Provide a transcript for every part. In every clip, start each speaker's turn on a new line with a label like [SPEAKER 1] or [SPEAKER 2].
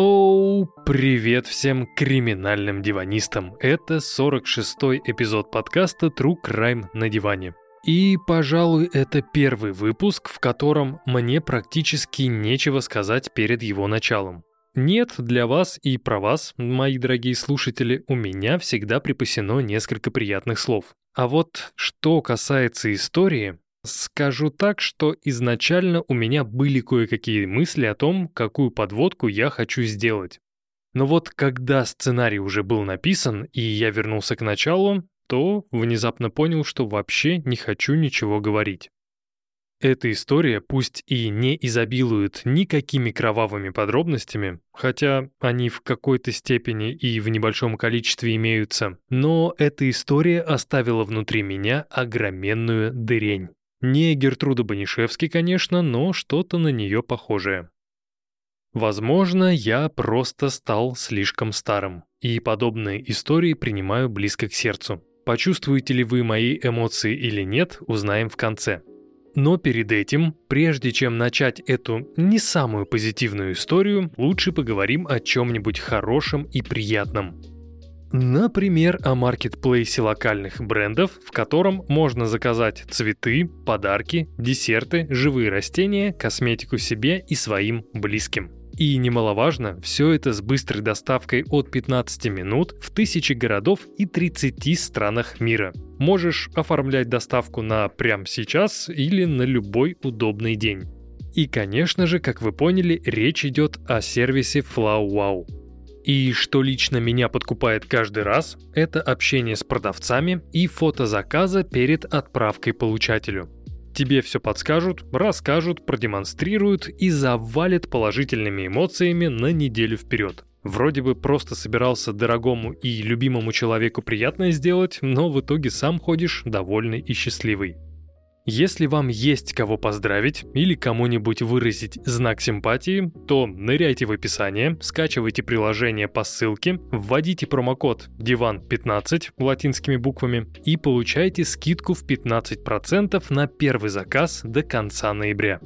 [SPEAKER 1] Оу, привет всем криминальным диванистам. Это 46-й эпизод подкаста True Crime на диване. И, пожалуй, это первый выпуск, в котором мне практически нечего сказать перед его началом. Нет, для вас и про вас, мои дорогие слушатели, у меня всегда припасено несколько приятных слов. А вот что касается истории, скажу так, что изначально у меня были кое-какие мысли о том, какую подводку я хочу сделать. Но вот когда сценарий уже был написан, и я вернулся к началу, то внезапно понял, что вообще не хочу ничего говорить. Эта история пусть и не изобилует никакими кровавыми подробностями, хотя они в какой-то степени и в небольшом количестве имеются, но эта история оставила внутри меня огроменную дырень. Не Гертруда Банишевский, конечно, но что-то на нее похожее. Возможно, я просто стал слишком старым, и подобные истории принимаю близко к сердцу. Почувствуете ли вы мои эмоции или нет, узнаем в конце. Но перед этим, прежде чем начать эту не самую позитивную историю, лучше поговорим о чем-нибудь хорошем и приятном. Например, о маркетплейсе локальных брендов, в котором можно заказать цветы, подарки, десерты, живые растения, косметику себе и своим близким. И немаловажно, все это с быстрой доставкой от 15 минут в тысячи городов и 30 странах мира. Можешь оформлять доставку на прямо сейчас или на любой удобный день. И, конечно же, как вы поняли, речь идет о сервисе FlowWow. И что лично меня подкупает каждый раз, это общение с продавцами и фото заказа перед отправкой получателю. Тебе все подскажут, расскажут, продемонстрируют и завалят положительными эмоциями на неделю вперед. Вроде бы просто собирался дорогому и любимому человеку приятное сделать, но в итоге сам ходишь довольный и счастливый. Если вам есть кого поздравить или кому-нибудь выразить знак симпатии, то ныряйте в описание, скачивайте приложение по ссылке, вводите промокод DIVAN15 латинскими буквами и получайте скидку в 15% на первый заказ до конца ноября.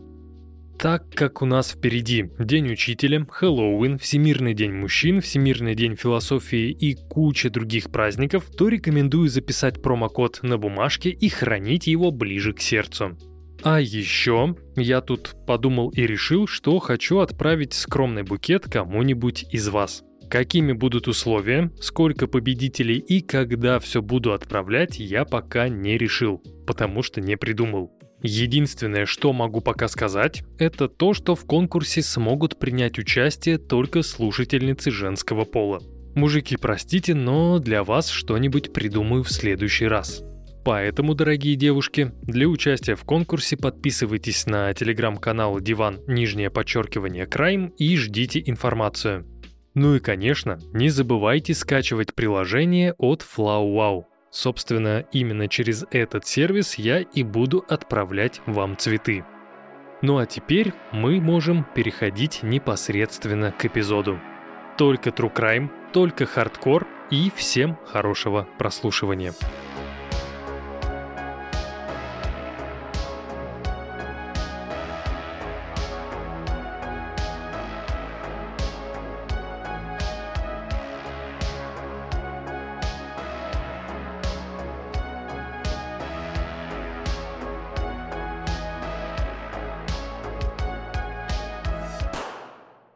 [SPEAKER 1] Так как у нас впереди День Учителя, Хэллоуин, Всемирный день мужчин, Всемирный день философии и куча других праздников, то рекомендую записать промокод на бумажке и хранить его ближе к сердцу. А еще я тут подумал и решил, что хочу отправить скромный букет кому-нибудь из вас. Какими будут условия, сколько победителей и когда все буду отправлять, я пока не решил, потому что не придумал. Единственное, что могу пока сказать, это то, что в конкурсе смогут принять участие только слушательницы женского пола. Мужики, простите, но для вас что-нибудь придумаю в следующий раз. Поэтому, дорогие девушки, для участия в конкурсе подписывайтесь на телеграм-канал Диван Нижнее подчеркивание Крайм и ждите информацию. Ну и, конечно, не забывайте скачивать приложение от FlowWow. Собственно, именно через этот сервис я и буду отправлять вам цветы. Ну а теперь мы можем переходить непосредственно к эпизоду. Только True Crime, только хардкор и всем хорошего прослушивания.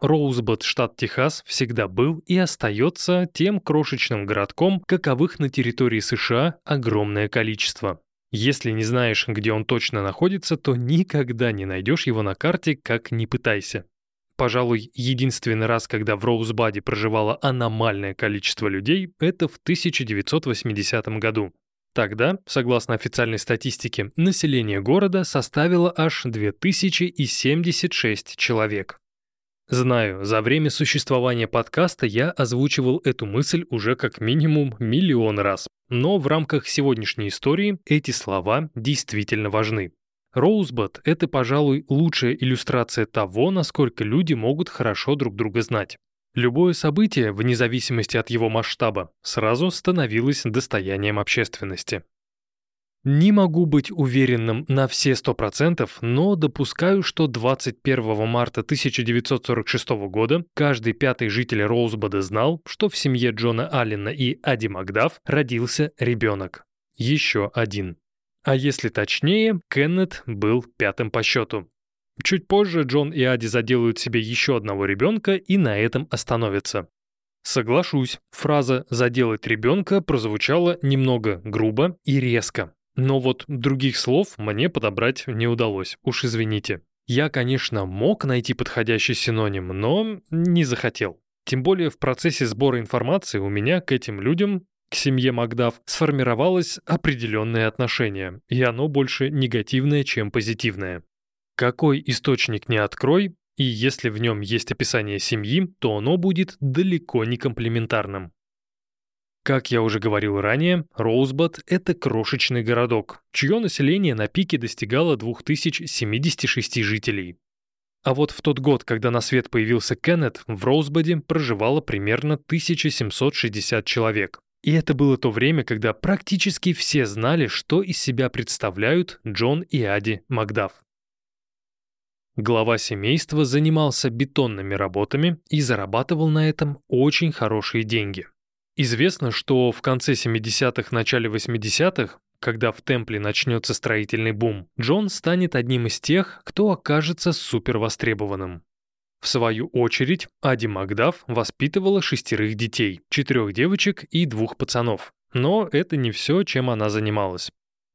[SPEAKER 1] Роузбот, штат Техас, всегда был и остается тем крошечным городком, каковых на территории США огромное количество. Если не знаешь, где он точно находится, то никогда не найдешь его на карте, как ни пытайся. Пожалуй, единственный раз, когда в Роузбаде проживало аномальное количество людей, это в 1980 году. Тогда, согласно официальной статистике, население города составило аж 2076 человек. Знаю, за время существования подкаста я озвучивал эту мысль уже как минимум миллион раз, но в рамках сегодняшней истории эти слова действительно важны. Роузбот — это, пожалуй, лучшая иллюстрация того, насколько люди могут хорошо друг друга знать. Любое событие, вне зависимости от его масштаба, сразу становилось достоянием общественности. Не могу быть уверенным на все 100%, но допускаю, что 21 марта 1946 года каждый пятый житель Роузбода знал, что в семье Джона Аллена и Ади Макдаф родился ребенок. Еще один. А если точнее, Кеннет был пятым по счету. Чуть позже Джон и Ади заделают себе еще одного ребенка и на этом остановятся. Соглашусь, фраза «заделать ребенка» прозвучала немного грубо и резко. Но вот других слов мне подобрать не удалось, уж извините. Я, конечно, мог найти подходящий синоним, но не захотел. Тем более в процессе сбора информации у меня к этим людям, к семье Магдав, сформировалось определенное отношение, и оно больше негативное, чем позитивное. Какой источник не открой, и если в нем есть описание семьи, то оно будет далеко не комплементарным. Как я уже говорил ранее, Роузбад – это крошечный городок, чье население на пике достигало 2076 жителей. А вот в тот год, когда на свет появился Кеннет, в Роузбаде проживало примерно 1760 человек. И это было то время, когда практически все знали, что из себя представляют Джон и Ади Макдаф. Глава семейства занимался бетонными работами и зарабатывал на этом очень хорошие деньги – Известно, что в конце 70-х, начале 80-х, когда в Темпле начнется строительный бум, Джон станет одним из тех, кто окажется супервостребованным. В свою очередь, Ади Макдаф воспитывала шестерых детей, четырех девочек и двух пацанов. Но это не все, чем она занималась.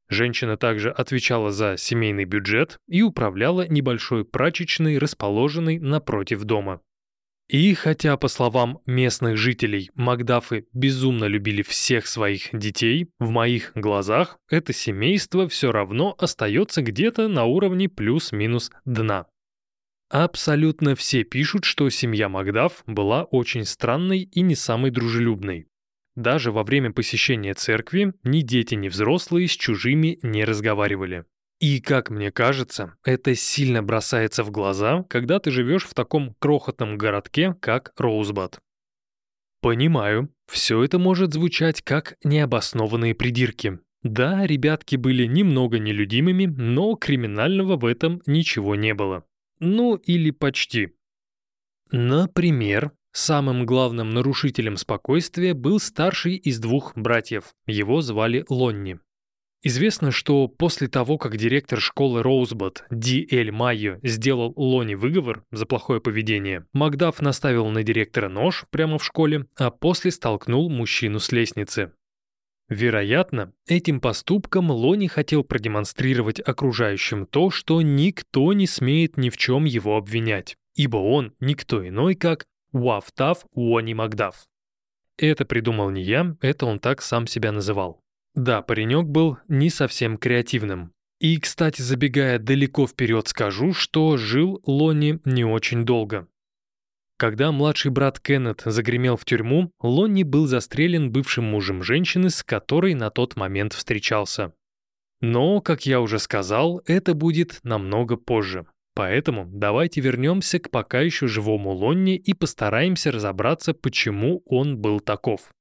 [SPEAKER 1] Женщина также отвечала за семейный бюджет и управляла небольшой прачечной, расположенной напротив дома. И хотя, по словам местных жителей, Макдафы безумно любили всех своих детей, в моих глазах это семейство все равно остается где-то на уровне плюс-минус дна. Абсолютно все пишут, что семья Макдаф была очень странной и не самой дружелюбной. Даже во время посещения церкви ни дети, ни взрослые с чужими не разговаривали. И, как мне кажется, это сильно бросается в глаза, когда ты живешь в таком крохотном городке, как Роузбад. Понимаю, все это может звучать как необоснованные придирки. Да, ребятки были немного нелюдимыми, но криминального в этом ничего не было. Ну, или почти. Например, самым главным нарушителем спокойствия был старший из двух братьев. Его звали Лонни. Известно, что после того, как директор школы Роузбот Ди Эль Майо сделал Лони выговор за плохое поведение, Макдаф наставил на директора нож прямо в школе, а после столкнул мужчину с лестницы. Вероятно, этим поступком Лони хотел продемонстрировать окружающим то, что никто не смеет ни в чем его обвинять, ибо он никто иной, как Уафтав Уони Макдаф. Это придумал не я, это он так сам себя называл. Да, паренек был не совсем креативным. И, кстати, забегая далеко вперед, скажу, что жил Лонни не очень долго. Когда младший брат Кеннет загремел в тюрьму, Лонни был застрелен бывшим мужем женщины, с которой на тот момент встречался. Но, как я уже сказал, это будет намного позже. Поэтому давайте вернемся к пока еще живому Лонни и постараемся разобраться, почему он был таков.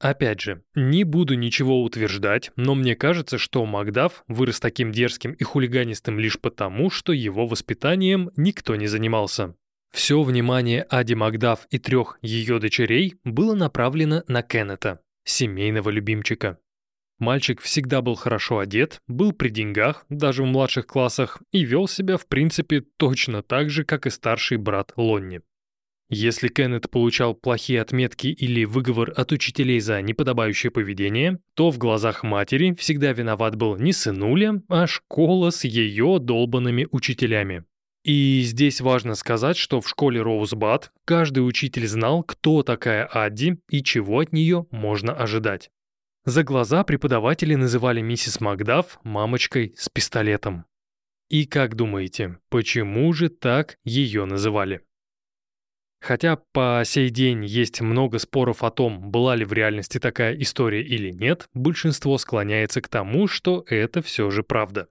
[SPEAKER 1] Опять же, не буду ничего утверждать, но мне кажется, что Макдаф вырос таким дерзким и хулиганистым лишь потому, что его воспитанием никто не занимался. Все внимание Ади Макдаф и трех ее дочерей было направлено на Кеннета, семейного любимчика. Мальчик всегда был хорошо одет, был при деньгах, даже в младших классах, и вел себя, в принципе, точно так же, как и старший брат Лонни. Если Кеннет получал плохие отметки или выговор от учителей за неподобающее поведение, то в глазах матери всегда виноват был не сынуля, а школа с ее долбанными учителями. И здесь важно сказать, что в школе Роузбад каждый учитель знал, кто такая Адди и чего от нее можно ожидать. За глаза преподаватели называли миссис Макдаф мамочкой с пистолетом. И как думаете, почему же так ее называли? Хотя по сей день есть много споров о том, была ли в реальности такая история или нет, большинство склоняется к тому, что это все же правда.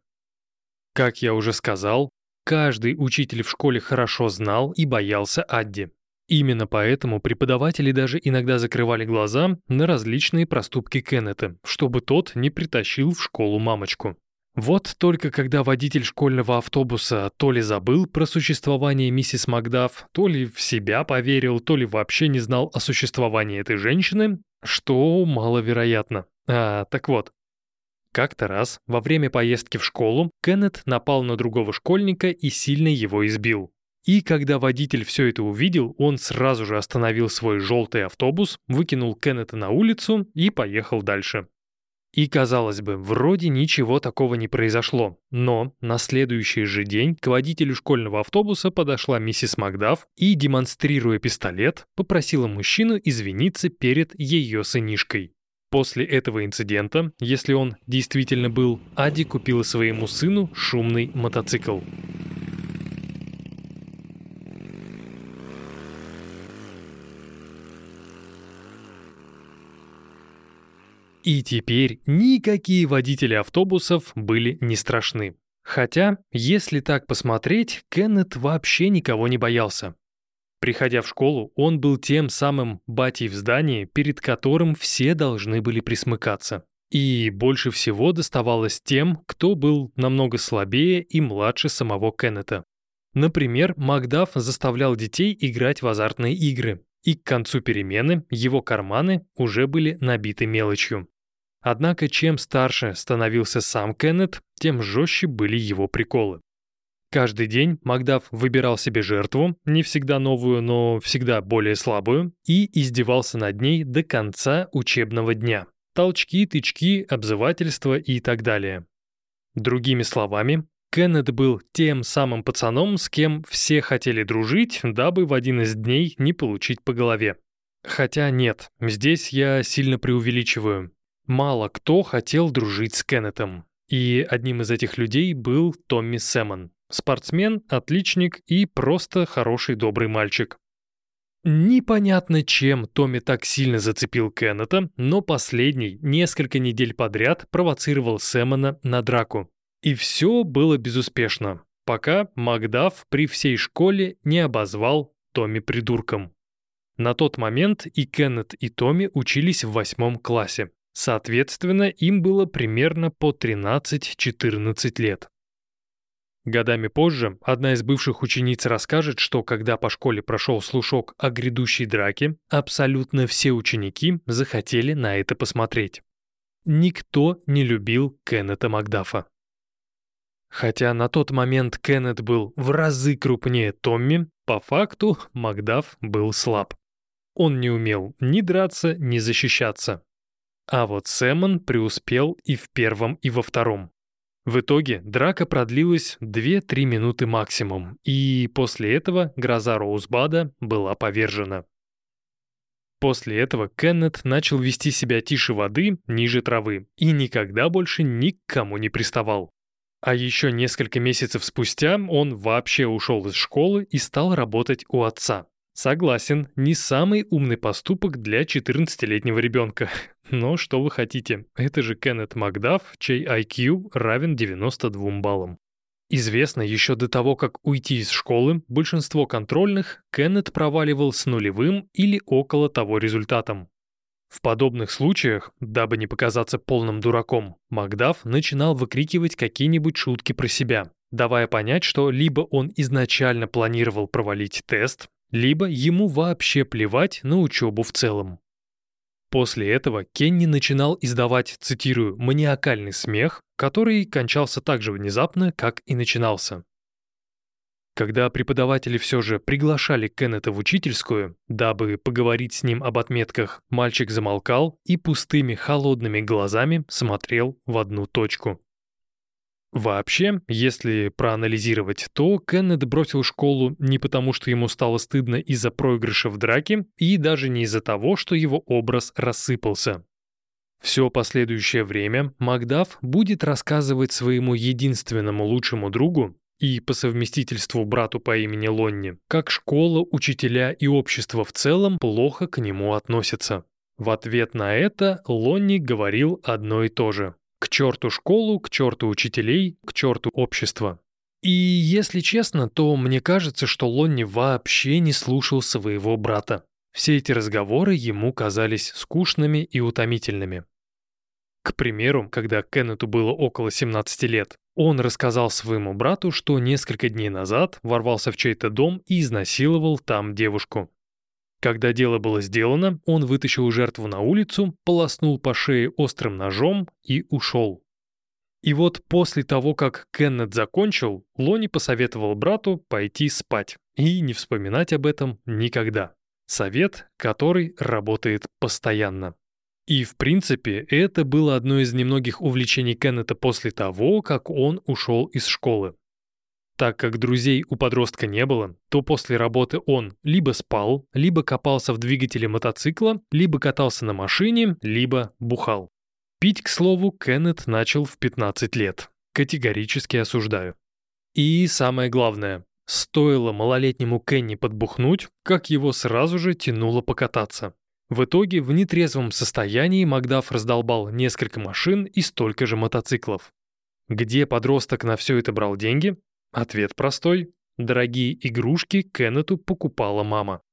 [SPEAKER 1] Как я уже сказал, каждый учитель в школе хорошо знал и боялся Адди. Именно поэтому преподаватели даже иногда закрывали глаза на различные проступки Кеннета, чтобы тот не притащил в школу мамочку. Вот только когда водитель школьного автобуса то ли забыл про существование миссис Макдаф, то ли в себя поверил, то ли вообще не знал о существовании этой женщины, что маловероятно. А, так вот. Как-то раз, во время поездки в школу, Кеннет напал на другого школьника и сильно его избил. И когда водитель все это увидел, он сразу же остановил свой желтый автобус, выкинул Кеннета на улицу и поехал дальше. И, казалось бы, вроде ничего такого не произошло, но на следующий же день к водителю школьного автобуса подошла миссис Макдаф и, демонстрируя пистолет, попросила мужчину извиниться перед ее сынишкой. После этого инцидента, если он действительно был, Ади купила своему сыну шумный мотоцикл. И теперь никакие водители автобусов были не страшны. Хотя, если так посмотреть, Кеннет вообще никого не боялся. Приходя в школу, он был тем самым батей в здании, перед которым все должны были присмыкаться. И больше всего доставалось тем, кто был намного слабее и младше самого Кеннета. Например, Макдаф заставлял детей играть в азартные игры, и к концу перемены его карманы уже были набиты мелочью. Однако чем старше становился сам Кеннет, тем жестче были его приколы. Каждый день Макдаф выбирал себе жертву, не всегда новую, но всегда более слабую, и издевался над ней до конца учебного дня. Толчки, тычки, обзывательства и так далее. Другими словами, Кеннет был тем самым пацаном, с кем все хотели дружить, дабы в один из дней не получить по голове. Хотя нет, здесь я сильно преувеличиваю. Мало кто хотел дружить с Кеннетом. И одним из этих людей был Томми Сэмон. Спортсмен, отличник и просто хороший добрый мальчик. Непонятно, чем Томми так сильно зацепил Кеннета, но последний несколько недель подряд провоцировал Сэмона на драку. И все было безуспешно, пока Макдаф при всей школе не обозвал Томми придурком. На тот момент и Кеннет, и Томми учились в восьмом классе. Соответственно, им было примерно по 13-14 лет. Годами позже одна из бывших учениц расскажет, что когда по школе прошел слушок о грядущей драке, абсолютно все ученики захотели на это посмотреть. Никто не любил Кеннета Макдафа. Хотя на тот момент Кеннет был в разы крупнее Томми, по факту Макдаф был слаб. Он не умел ни драться, ни защищаться. А вот Сэмон преуспел и в первом, и во втором. В итоге драка продлилась 2-3 минуты максимум, и после этого гроза Роузбада была повержена. После этого Кеннет начал вести себя тише воды, ниже травы, и никогда больше никому не приставал. А еще несколько месяцев спустя он вообще ушел из школы и стал работать у отца. Согласен, не самый умный поступок для 14-летнего ребенка. Но что вы хотите, это же Кеннет Макдаф, чей IQ равен 92 баллам. Известно, еще до того, как уйти из школы, большинство контрольных Кеннет проваливал с нулевым или около того результатом. В подобных случаях, дабы не показаться полным дураком, Макдаф начинал выкрикивать какие-нибудь шутки про себя, давая понять, что либо он изначально планировал провалить тест, либо ему вообще плевать на учебу в целом. После этого Кенни начинал издавать, цитирую, «маниакальный смех», который кончался так же внезапно, как и начинался. Когда преподаватели все же приглашали Кеннета в учительскую, дабы поговорить с ним об отметках, мальчик замолкал и пустыми холодными глазами смотрел в одну точку. Вообще, если проанализировать, то Кеннет бросил школу не потому, что ему стало стыдно из-за проигрыша в драке, и даже не из-за того, что его образ рассыпался. Все последующее время Макдаф будет рассказывать своему единственному лучшему другу и по совместительству брату по имени Лонни, как школа, учителя и общество в целом плохо к нему относятся. В ответ на это Лонни говорил одно и то же. К черту школу, к черту учителей, к черту общество. И если честно, то мне кажется, что Лонни вообще не слушал своего брата. Все эти разговоры ему казались скучными и утомительными. К примеру, когда Кеннету было около 17 лет, он рассказал своему брату, что несколько дней назад ворвался в чей-то дом и изнасиловал там девушку. Когда дело было сделано, он вытащил жертву на улицу, полоснул по шее острым ножом и ушел. И вот после того, как Кеннет закончил, Лони посоветовал брату пойти спать и не вспоминать об этом никогда. Совет, который работает постоянно. И, в принципе, это было одно из немногих увлечений Кеннета после того, как он ушел из школы. Так как друзей у подростка не было, то после работы он либо спал, либо копался в двигателе мотоцикла, либо катался на машине, либо бухал. Пить, к слову, Кеннет начал в 15 лет. Категорически осуждаю. И самое главное, стоило малолетнему Кенни подбухнуть, как его сразу же тянуло покататься. В итоге в нетрезвом состоянии Макдаф раздолбал несколько машин и столько же мотоциклов. Где подросток на все это брал деньги? Ответ простой. Дорогие игрушки Кеннету покупала мама.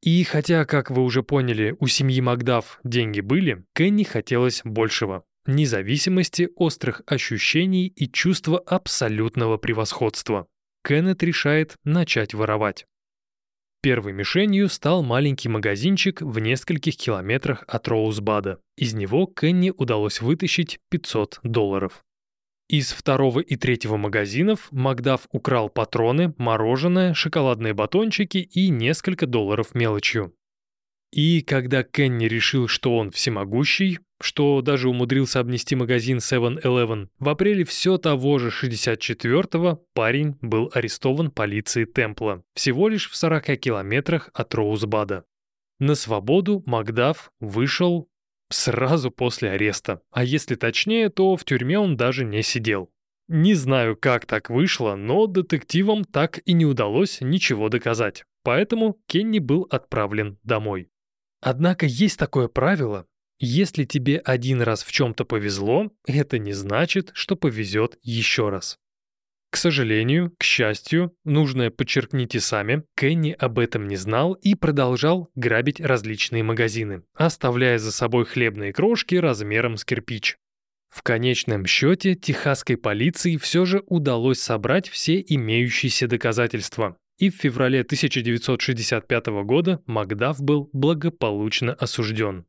[SPEAKER 1] И хотя, как вы уже поняли, у семьи Макдаф деньги были, Кенни хотелось большего. Независимости, острых ощущений и чувства абсолютного превосходства. Кеннет решает начать воровать. Первой мишенью стал маленький магазинчик в нескольких километрах от Роузбада. Из него Кенни удалось вытащить 500 долларов. Из второго и третьего магазинов Макдаф украл патроны, мороженое, шоколадные батончики и несколько долларов мелочью. И когда Кенни решил, что он всемогущий, что даже умудрился обнести магазин 7-Eleven, в апреле все того же 64-го парень был арестован полицией Темпла, всего лишь в 40 километрах от Роузбада. На свободу Макдаф вышел сразу после ареста, а если точнее, то в тюрьме он даже не сидел. Не знаю, как так вышло, но детективам так и не удалось ничего доказать, поэтому Кенни был отправлен домой. Однако есть такое правило, если тебе один раз в чем-то повезло, это не значит, что повезет еще раз. К сожалению, к счастью, нужное подчеркните сами, Кенни об этом не знал и продолжал грабить различные магазины, оставляя за собой хлебные крошки размером с кирпич. В конечном счете техасской полиции все же удалось собрать все имеющиеся доказательства, и в феврале 1965 года Макдаф был благополучно осужден.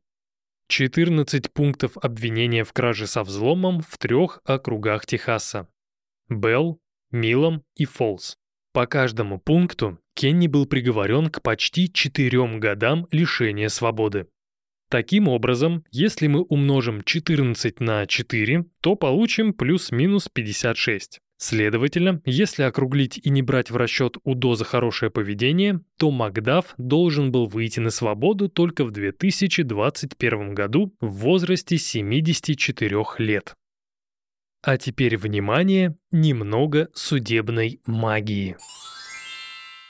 [SPEAKER 1] 14 пунктов обвинения в краже со взломом в трех округах Техаса. Белл, Милом и Фолс. По каждому пункту Кенни был приговорен к почти четырем годам лишения свободы. Таким образом, если мы умножим 14 на 4, то получим плюс-минус 56. Следовательно, если округлить и не брать в расчет УДО за хорошее поведение, то Макдаф должен был выйти на свободу только в 2021 году в возрасте 74 лет. А теперь, внимание, немного судебной магии.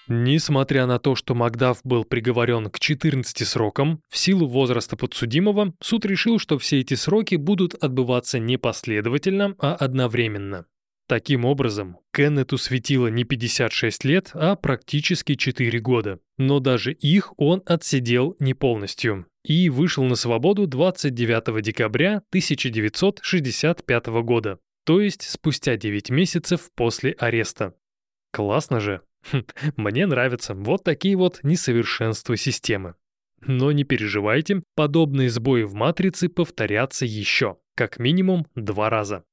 [SPEAKER 1] Несмотря на то, что Макдаф был приговорен к 14 срокам, в силу возраста подсудимого, суд решил, что все эти сроки будут отбываться не последовательно, а одновременно. Таким образом, Кеннету светило не 56 лет, а практически 4 года. Но даже их он отсидел не полностью и вышел на свободу 29 декабря 1965 года, то есть спустя 9 месяцев после ареста. Классно же. Хм, мне нравятся вот такие вот несовершенства системы. Но не переживайте, подобные сбои в матрице повторятся еще, как минимум два раза.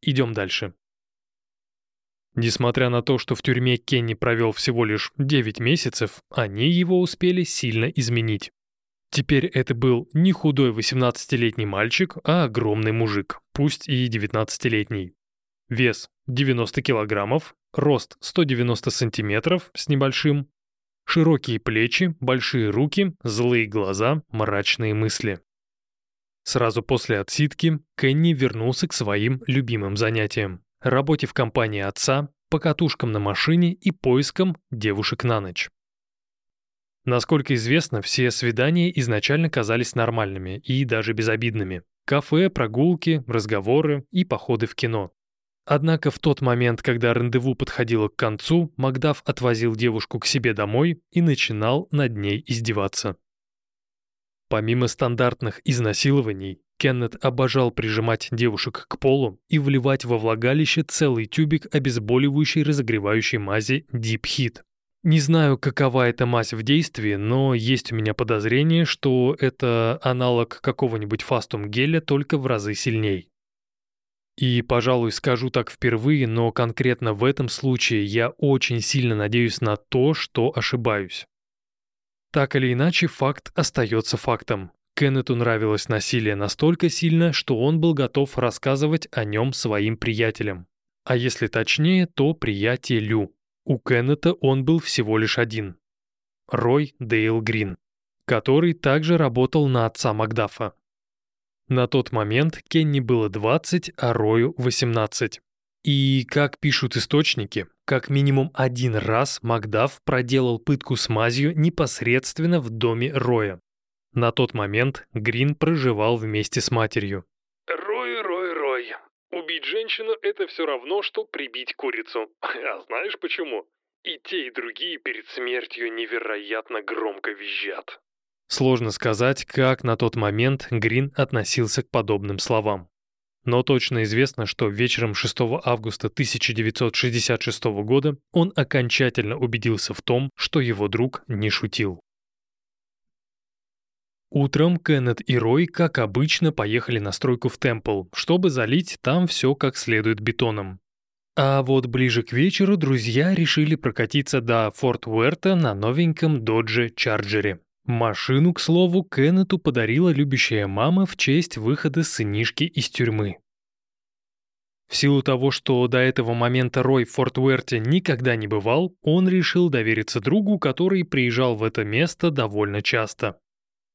[SPEAKER 1] Идем дальше. Несмотря на то, что в тюрьме Кенни провел всего лишь 9 месяцев, они его успели сильно изменить. Теперь это был не худой 18-летний мальчик, а огромный мужик, пусть и 19-летний. Вес 90 килограммов, рост 190 сантиметров с небольшим, широкие плечи, большие руки, злые глаза, мрачные мысли. Сразу после отсидки Кенни вернулся к своим любимым занятиям – работе в компании отца, покатушкам на машине и поискам девушек на ночь. Насколько известно, все свидания изначально казались нормальными и даже безобидными. Кафе, прогулки, разговоры и походы в кино. Однако в тот момент, когда рандеву подходило к концу, Макдаф отвозил девушку к себе домой и начинал над ней издеваться. Помимо стандартных изнасилований, Кеннет обожал прижимать девушек к полу и вливать во влагалище целый тюбик обезболивающей разогревающей мази Deep Heat. Не знаю, какова эта мазь в действии, но есть у меня подозрение, что это аналог какого-нибудь фастум геля, только в разы сильней. И, пожалуй, скажу так впервые, но конкретно в этом случае я очень сильно надеюсь на то, что ошибаюсь. Так или иначе, факт остается фактом. Кеннету нравилось насилие настолько сильно, что он был готов рассказывать о нем своим приятелям. А если точнее, то приятелю. У Кеннета он был всего лишь один. Рой Дейл Грин, который также работал на отца Макдафа. На тот момент Кенни было 20, а Рою 18. И, как пишут источники, как минимум один раз Макдаф проделал пытку с мазью непосредственно в доме Роя. На тот момент Грин проживал вместе с матерью.
[SPEAKER 2] Убить женщину – это все равно, что прибить курицу. А знаешь почему? И те, и другие перед смертью невероятно громко визжат.
[SPEAKER 1] Сложно сказать, как на тот момент Грин относился к подобным словам. Но точно известно, что вечером 6 августа 1966 года он окончательно убедился в том, что его друг не шутил. Утром Кеннет и Рой, как обычно, поехали на стройку в Темпл, чтобы залить там все как следует бетоном. А вот ближе к вечеру друзья решили прокатиться до Форт Уэрта на новеньком Додже Чарджере. Машину, к слову, Кеннету подарила любящая мама в честь выхода сынишки из тюрьмы. В силу того, что до этого момента Рой в Форт Уэрте никогда не бывал, он решил довериться другу, который приезжал в это место довольно часто.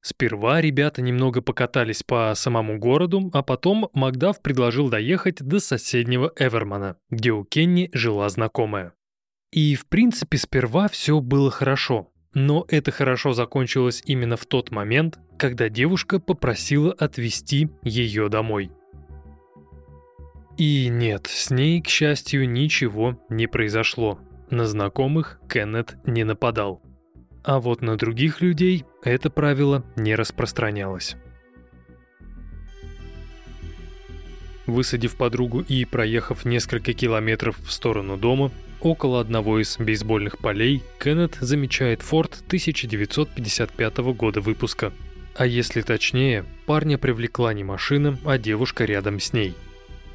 [SPEAKER 1] Сперва ребята немного покатались по самому городу, а потом Макдаф предложил доехать до соседнего Эвермана, где у Кенни жила знакомая. И, в принципе, сперва все было хорошо. Но это хорошо закончилось именно в тот момент, когда девушка попросила отвезти ее домой. И нет, с ней, к счастью, ничего не произошло. На знакомых Кеннет не нападал. А вот на других людей это правило не распространялось. Высадив подругу и проехав несколько километров в сторону дома, около одного из бейсбольных полей Кеннет замечает Форд 1955 года выпуска. А если точнее, парня привлекла не машина, а девушка рядом с ней.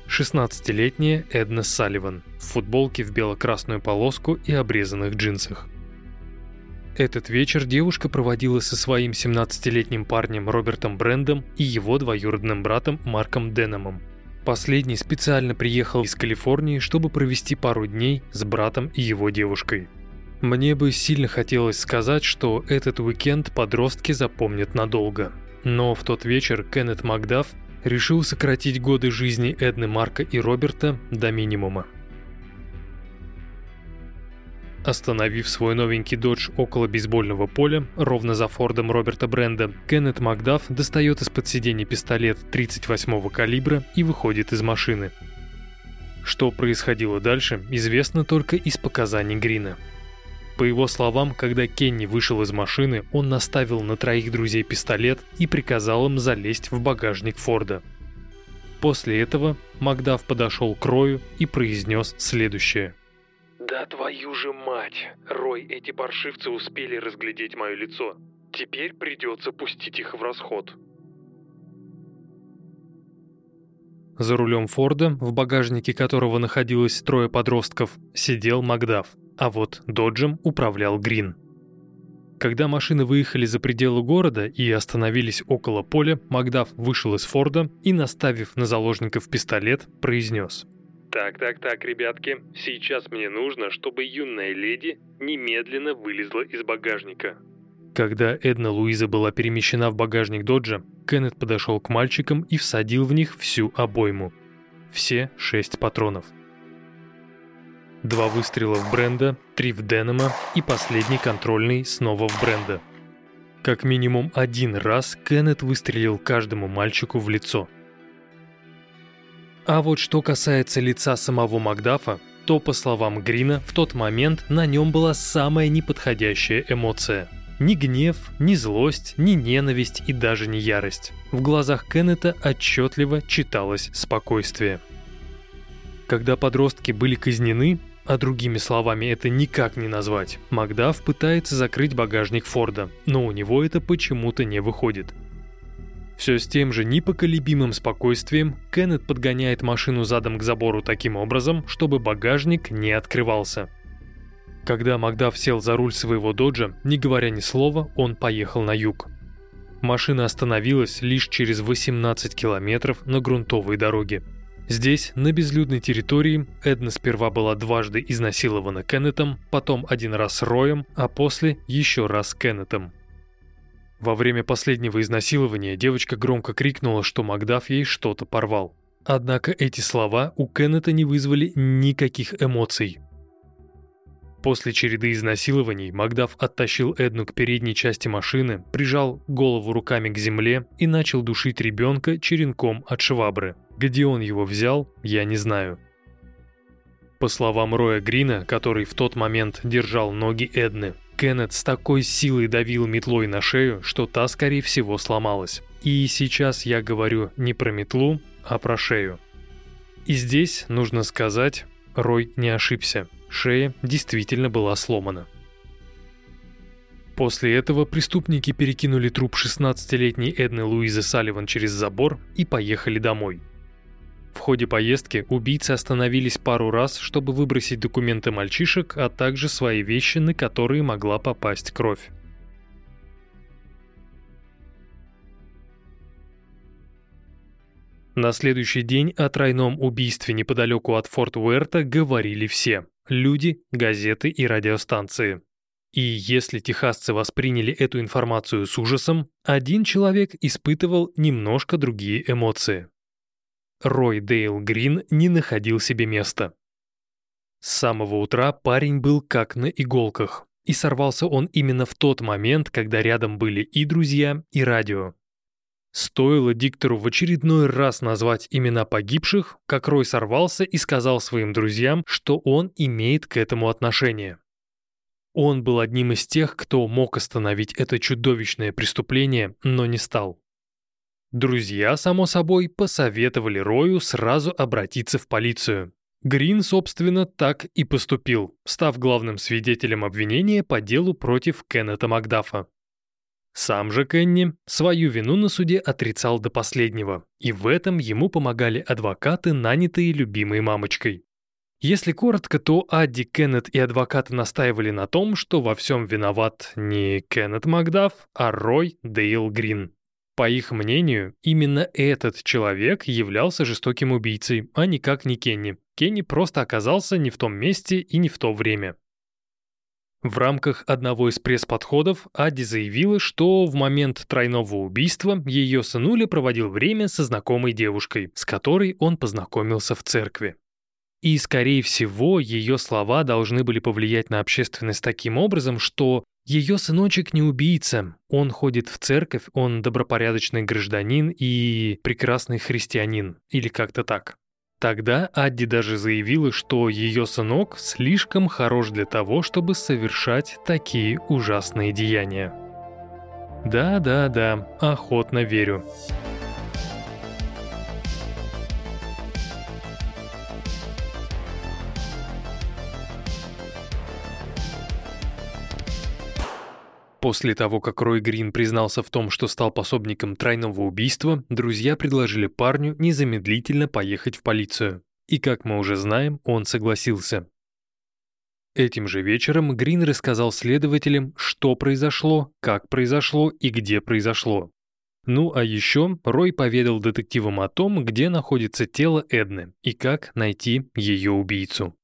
[SPEAKER 1] 16-летняя Эдна Салливан в футболке в бело-красную полоску и обрезанных джинсах. Этот вечер девушка проводила со своим 17-летним парнем Робертом Брендом и его двоюродным братом Марком Деномом – Последний специально приехал из Калифорнии, чтобы провести пару дней с братом и его девушкой. Мне бы сильно хотелось сказать, что этот уикенд подростки запомнят надолго. Но в тот вечер Кеннет Макдаф решил сократить годы жизни Эдны Марка и Роберта до минимума. Остановив свой новенький додж около бейсбольного поля, ровно за фордом Роберта Бренда, Кеннет Макдаф достает из-под сиденья пистолет 38-го калибра и выходит из машины. Что происходило дальше, известно только из показаний Грина. По его словам, когда Кенни вышел из машины, он наставил на троих друзей пистолет и приказал им залезть в багажник Форда. После этого Макдаф подошел к Рою и произнес следующее –
[SPEAKER 2] «Да твою же мать! Рой, эти паршивцы успели разглядеть мое лицо. Теперь придется пустить их в расход».
[SPEAKER 1] За рулем Форда, в багажнике которого находилось трое подростков, сидел Макдаф, а вот Доджем управлял Грин. Когда машины выехали за пределы города и остановились около поля, Макдаф вышел из Форда и, наставив на заложников пистолет, произнес –
[SPEAKER 2] так, так, так, ребятки, сейчас мне нужно, чтобы юная леди немедленно вылезла из багажника.
[SPEAKER 1] Когда Эдна Луиза была перемещена в багажник Доджа, Кеннет подошел к мальчикам и всадил в них всю обойму. Все шесть патронов. Два выстрела в Бренда, три в Денема и последний контрольный снова в Бренда. Как минимум один раз Кеннет выстрелил каждому мальчику в лицо – А вот что касается лица самого Макдафа, то, по словам Грина, в тот момент на нем была самая неподходящая эмоция. Ни гнев, ни злость, ни ненависть и даже не ярость. В глазах Кеннета отчетливо читалось спокойствие. Когда подростки были казнены, а другими словами это никак не назвать, Макдаф пытается закрыть багажник Форда, но у него это почему-то не выходит. Все с тем же непоколебимым спокойствием Кеннет подгоняет машину задом к забору таким образом, чтобы багажник не открывался. Когда Макдаф сел за руль своего доджа, не говоря ни слова, он поехал на юг. Машина остановилась лишь через 18 километров на грунтовой дороге. Здесь, на безлюдной территории, Эдна сперва была дважды изнасилована Кеннетом, потом один раз Роем, а после еще раз Кеннетом. Во время последнего изнасилования девочка громко крикнула, что Макдаф ей что-то порвал. Однако эти слова у Кеннета не вызвали никаких эмоций. После череды изнасилований Макдаф оттащил Эдну к передней части машины, прижал голову руками к земле и начал душить ребенка черенком от швабры – где он его взял, я не знаю. По словам Роя Грина, который в тот момент держал ноги Эдны, Кеннет с такой силой давил метлой на шею, что та, скорее всего, сломалась. И сейчас я говорю не про метлу, а про шею. И здесь, нужно сказать, Рой не ошибся. Шея действительно была сломана. После этого преступники перекинули труп 16-летней Эдны Луизы Салливан через забор и поехали домой – в ходе поездки убийцы остановились пару раз, чтобы выбросить документы мальчишек, а также свои вещи, на которые могла попасть кровь. На следующий день о тройном убийстве неподалеку от Форт Уэрта говорили все – люди, газеты и радиостанции. И если техасцы восприняли эту информацию с ужасом, один человек испытывал немножко другие эмоции. Рой Дейл Грин не находил себе места. С самого утра парень был как на иголках, и сорвался он именно в тот момент, когда рядом были и друзья, и радио. Стоило диктору в очередной раз назвать имена погибших, как Рой сорвался и сказал своим друзьям, что он имеет к этому отношение. Он был одним из тех, кто мог остановить это чудовищное преступление, но не стал. Друзья, само собой, посоветовали Рою сразу обратиться в полицию. Грин, собственно, так и поступил, став главным свидетелем обвинения по делу против Кеннета Макдафа. Сам же Кенни свою вину на суде отрицал до последнего, и в этом ему помогали адвокаты, нанятые любимой мамочкой. Если коротко, то Адди, Кеннет и адвокаты настаивали на том, что во всем виноват не Кеннет Макдаф, а Рой Дейл Грин. По их мнению, именно этот человек являлся жестоким убийцей, а никак не Кенни. Кенни просто оказался не в том месте и не в то время. В рамках одного из пресс-подходов Адди заявила, что в момент тройного убийства ее сынуля проводил время со знакомой девушкой, с которой он познакомился в церкви. И, скорее всего, ее слова должны были повлиять на общественность таким образом, что ее сыночек не убийца. Он ходит в церковь, он добропорядочный гражданин и прекрасный христианин. Или как-то так. Тогда Адди даже заявила, что ее сынок слишком хорош для того, чтобы совершать такие ужасные деяния. Да-да-да, охотно верю. После того, как Рой Грин признался в том, что стал пособником тройного убийства, друзья предложили парню незамедлительно поехать в полицию. И, как мы уже знаем, он согласился. Этим же вечером Грин рассказал следователям, что произошло, как произошло и где произошло. Ну а еще Рой поведал детективам о том, где находится тело Эдны и как найти ее убийцу.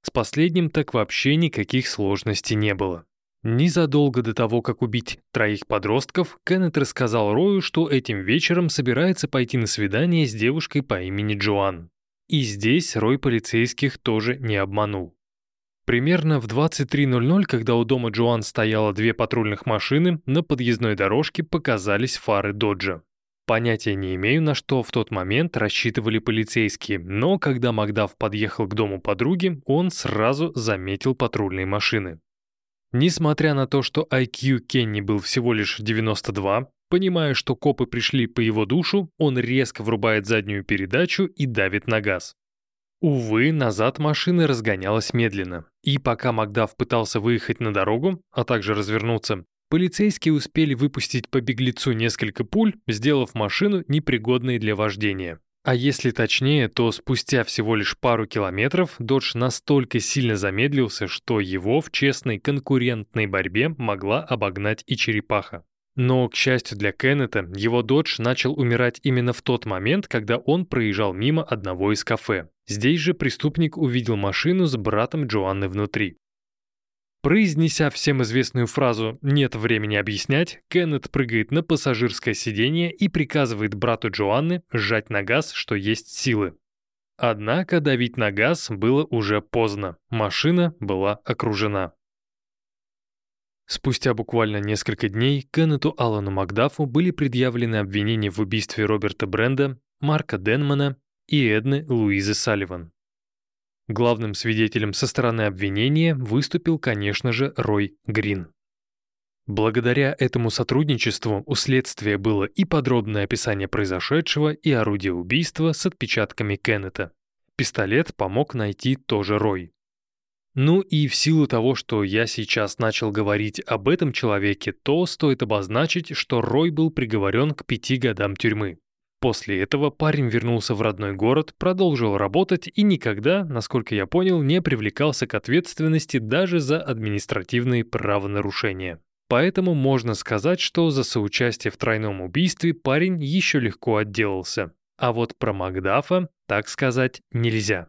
[SPEAKER 1] С последним так вообще никаких сложностей не было. Незадолго до того, как убить троих подростков, Кеннет рассказал Рою, что этим вечером собирается пойти на свидание с девушкой по имени Джоан. И здесь Рой полицейских тоже не обманул. Примерно в 23.00, когда у дома Джоан стояло две патрульных машины, на подъездной дорожке показались фары Доджа. Понятия не имею, на что в тот момент рассчитывали полицейские, но когда Макдаф подъехал к дому подруги, он сразу заметил патрульные машины. Несмотря на то, что IQ Кенни был всего лишь 92, понимая, что копы пришли по его душу, он резко врубает заднюю передачу и давит на газ. Увы, назад машина разгонялась медленно, и пока Макдаф пытался выехать на дорогу, а также развернуться, полицейские успели выпустить по беглецу несколько пуль, сделав машину непригодной для вождения. А если точнее, то спустя всего лишь пару километров Додж настолько сильно замедлился, что его в честной конкурентной борьбе могла обогнать и черепаха. Но, к счастью для Кеннета, его додж начал умирать именно в тот момент, когда он проезжал мимо одного из кафе. Здесь же преступник увидел машину с братом Джоанны внутри. Произнеся всем известную фразу «нет времени объяснять», Кеннет прыгает на пассажирское сиденье и приказывает брату Джоанны сжать на газ, что есть силы. Однако давить на газ было уже поздно, машина была окружена. Спустя буквально несколько дней Кеннету Аллану Макдафу были предъявлены обвинения в убийстве Роберта Бренда, Марка Денмана и Эдны Луизы Салливан. Главным свидетелем со стороны обвинения выступил, конечно же, Рой Грин. Благодаря этому сотрудничеству у следствия было и подробное описание произошедшего, и орудие убийства с отпечатками Кеннета. Пистолет помог найти тоже Рой. Ну и в силу того, что я сейчас начал говорить об этом человеке, то стоит обозначить, что Рой был приговорен к пяти годам тюрьмы. После этого парень вернулся в родной город, продолжил работать и никогда, насколько я понял, не привлекался к ответственности даже за административные правонарушения. Поэтому можно сказать, что за соучастие в тройном убийстве парень еще легко отделался. А вот про Макдафа, так сказать, нельзя.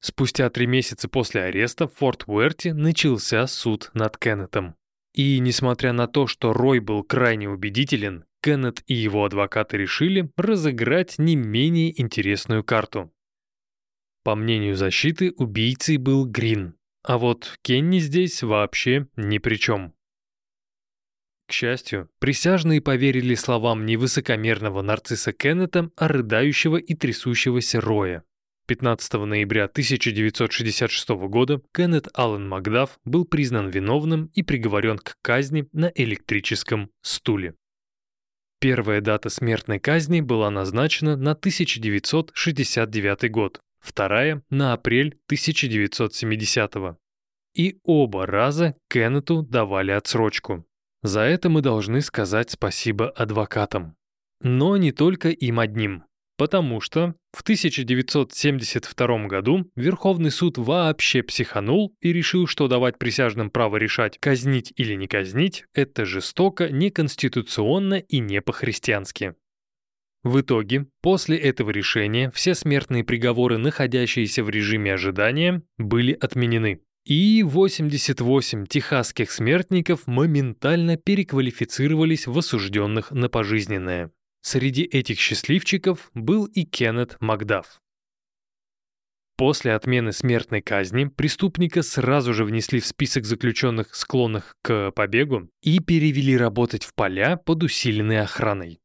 [SPEAKER 1] Спустя три месяца после ареста в Форт Уэрте начался суд над Кеннетом. И несмотря на то, что Рой был крайне убедителен, Кеннет и его адвокаты решили разыграть не менее интересную карту. По мнению защиты, убийцей был Грин, а вот Кенни здесь вообще ни при чем. К счастью, присяжные поверили словам невысокомерного нарцисса Кеннета, а рыдающего и трясущегося Роя. 15 ноября 1966 года Кеннет Аллен Макдаф был признан виновным и приговорен к казни на электрическом стуле. Первая дата смертной казни была назначена на 1969 год, вторая — на апрель 1970 -го. И оба раза Кеннету давали отсрочку. За это мы должны сказать спасибо адвокатам. Но не только им одним. Потому что в 1972 году Верховный суд вообще психанул и решил, что давать присяжным право решать, казнить или не казнить, это жестоко, неконституционно и не по-христиански. В итоге, после этого решения все смертные приговоры, находящиеся в режиме ожидания, были отменены. И 88 техасских смертников моментально переквалифицировались в осужденных на пожизненное. Среди этих счастливчиков был и Кеннет Макдаф. После отмены смертной казни преступника сразу же внесли в список заключенных, склонных к побегу, и перевели работать в поля под усиленной охраной.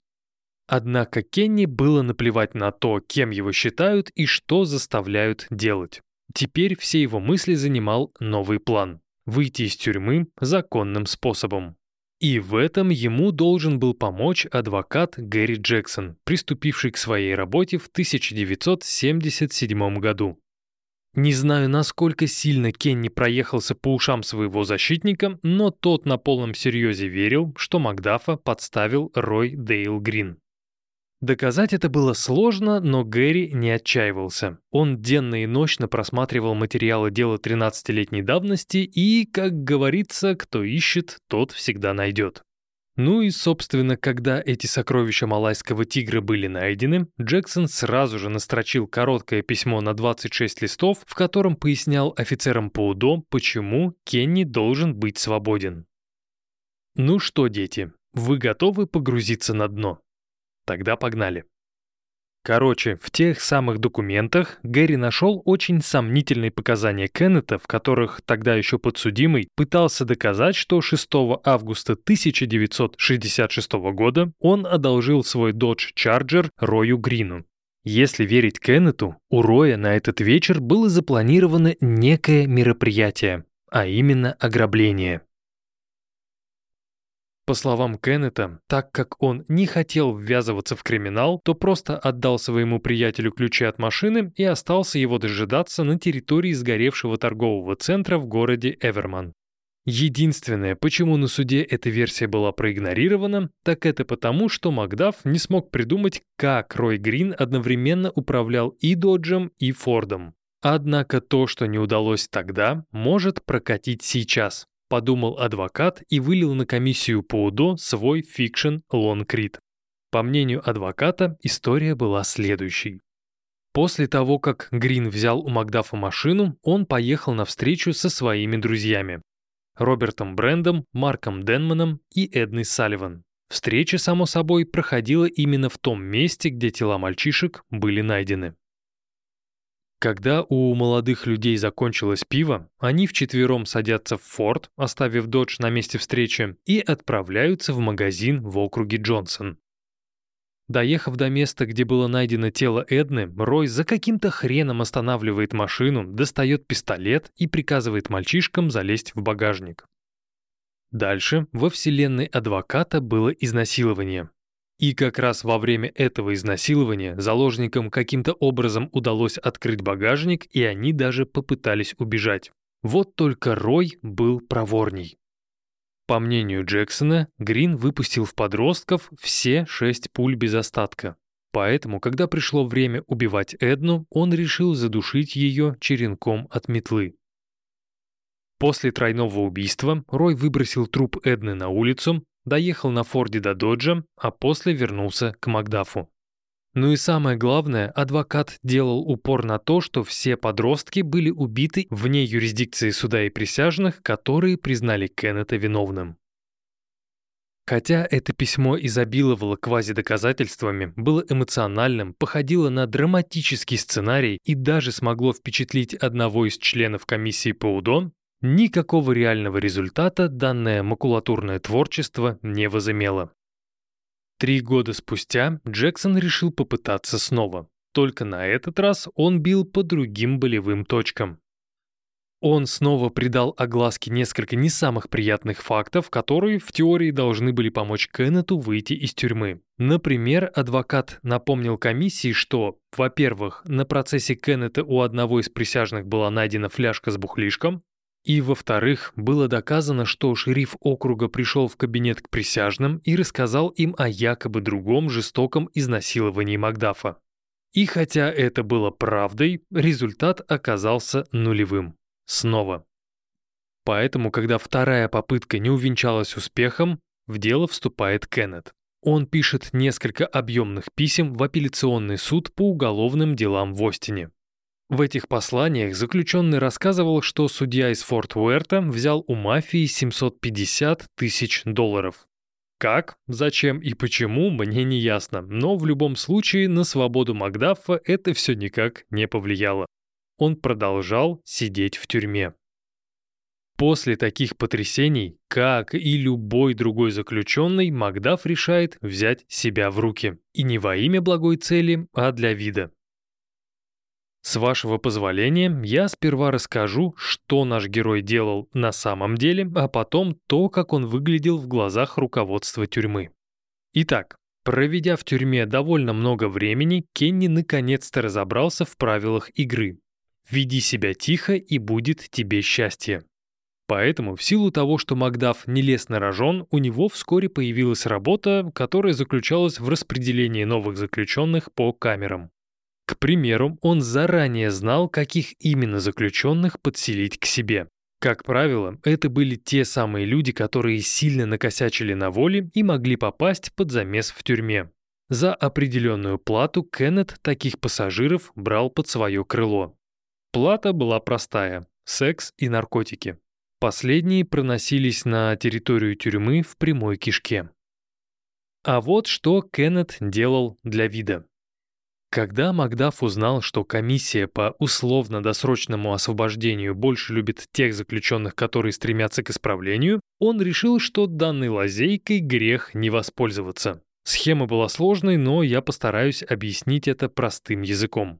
[SPEAKER 1] Однако Кенни было наплевать на то, кем его считают и что заставляют делать. Теперь все его мысли занимал новый план – выйти из тюрьмы законным способом. И в этом ему должен был помочь адвокат Гэри Джексон, приступивший к своей работе в 1977 году. Не знаю, насколько сильно Кенни проехался по ушам своего защитника, но тот на полном серьезе верил, что Макдафа подставил Рой Дейл Грин. Доказать это было сложно, но Гэри не отчаивался. Он денно и ночно просматривал материалы дела 13-летней давности и, как говорится, кто ищет, тот всегда найдет. Ну и, собственно, когда эти сокровища малайского тигра были найдены, Джексон сразу же настрочил короткое письмо на 26 листов, в котором пояснял офицерам ПУДО, почему Кенни должен быть свободен. Ну что, дети, вы готовы погрузиться на дно? Тогда погнали. Короче, в тех самых документах Гэри нашел очень сомнительные показания Кеннета, в которых тогда еще подсудимый пытался доказать, что 6 августа 1966 года он одолжил свой Dodge Charger Рою Грину. Если верить Кеннету, у Роя на этот вечер было запланировано некое мероприятие, а именно ограбление. По словам Кеннета, так как он не хотел ввязываться в криминал, то просто отдал своему приятелю ключи от машины и остался его дожидаться на территории сгоревшего торгового центра в городе Эверман. Единственное, почему на суде эта версия была проигнорирована, так это потому, что Макдаф не смог придумать, как Рой Грин одновременно управлял и Доджем, и Фордом. Однако то, что не удалось тогда, может прокатить сейчас подумал адвокат и вылил на комиссию по УДО свой fiction лонгрид. По мнению адвоката, история была следующей. После того, как Грин взял у Макдафа машину, он поехал на встречу со своими друзьями. Робертом Брендом, Марком Денманом и Эдной Салливан. Встреча, само собой, проходила именно в том месте, где тела мальчишек были найдены. Когда у молодых людей закончилось пиво, они вчетвером садятся в форт, оставив додж на месте встречи, и отправляются в магазин в округе Джонсон. Доехав до места, где было найдено тело Эдны, Рой за каким-то хреном останавливает машину, достает пистолет и приказывает мальчишкам залезть в багажник. Дальше во вселенной адвоката было изнасилование. И как раз во время этого изнасилования заложникам каким-то образом удалось открыть багажник, и они даже попытались убежать. Вот только Рой был проворней. По мнению Джексона, Грин выпустил в подростков все шесть пуль без остатка. Поэтому, когда пришло время убивать Эдну, он решил задушить ее черенком от метлы. После тройного убийства Рой выбросил труп Эдны на улицу, доехал на Форде до Доджа, а после вернулся к Макдафу. Ну и самое главное, адвокат делал упор на то, что все подростки были убиты вне юрисдикции суда и присяжных, которые признали Кеннета виновным. Хотя это письмо изобиловало квазидоказательствами, было эмоциональным, походило на драматический сценарий и даже смогло впечатлить одного из членов комиссии по УДО, Никакого реального результата данное макулатурное творчество не возымело. Три года спустя Джексон решил попытаться снова. Только на этот раз он бил по другим болевым точкам. Он снова придал огласке несколько не самых приятных фактов, которые в теории должны были помочь Кеннету выйти из тюрьмы. Например, адвокат напомнил комиссии, что, во-первых, на процессе Кеннета у одного из присяжных была найдена фляжка с бухлишком, и, во-вторых, было доказано, что шериф округа пришел в кабинет к присяжным и рассказал им о якобы другом жестоком изнасиловании Макдафа. И хотя это было правдой, результат оказался нулевым. Снова. Поэтому, когда вторая попытка не увенчалась успехом, в дело вступает Кеннет. Он пишет несколько объемных писем в апелляционный суд по уголовным делам в Остине. В этих посланиях заключенный рассказывал, что судья из Форт Уэрта взял у мафии 750 тысяч долларов. Как, зачем и почему, мне не ясно, но в любом случае на свободу Макдаффа это все никак не повлияло. Он продолжал сидеть в тюрьме. После таких потрясений, как и любой другой заключенный, Макдаф решает взять себя в руки. И не во имя благой цели, а для вида. С вашего позволения, я сперва расскажу, что наш герой делал на самом деле, а потом то, как он выглядел в глазах руководства тюрьмы. Итак, проведя в тюрьме довольно много времени, Кенни наконец-то разобрался в правилах игры. Веди себя тихо, и будет тебе счастье. Поэтому, в силу того, что Макдаф не лез на рожон, у него вскоре появилась работа, которая заключалась в распределении новых заключенных по камерам. К примеру, он заранее знал, каких именно заключенных подселить к себе. Как правило, это были те самые люди, которые сильно накосячили на воле и могли попасть под замес в тюрьме. За определенную плату Кеннет таких пассажиров брал под свое крыло. Плата была простая – секс и наркотики. Последние проносились на территорию тюрьмы в прямой кишке. А вот что Кеннет делал для вида. Когда Макдаф узнал, что комиссия по условно-досрочному освобождению больше любит тех заключенных, которые стремятся к исправлению, он решил, что данной лазейкой грех не воспользоваться. Схема была сложной, но я постараюсь объяснить это простым языком.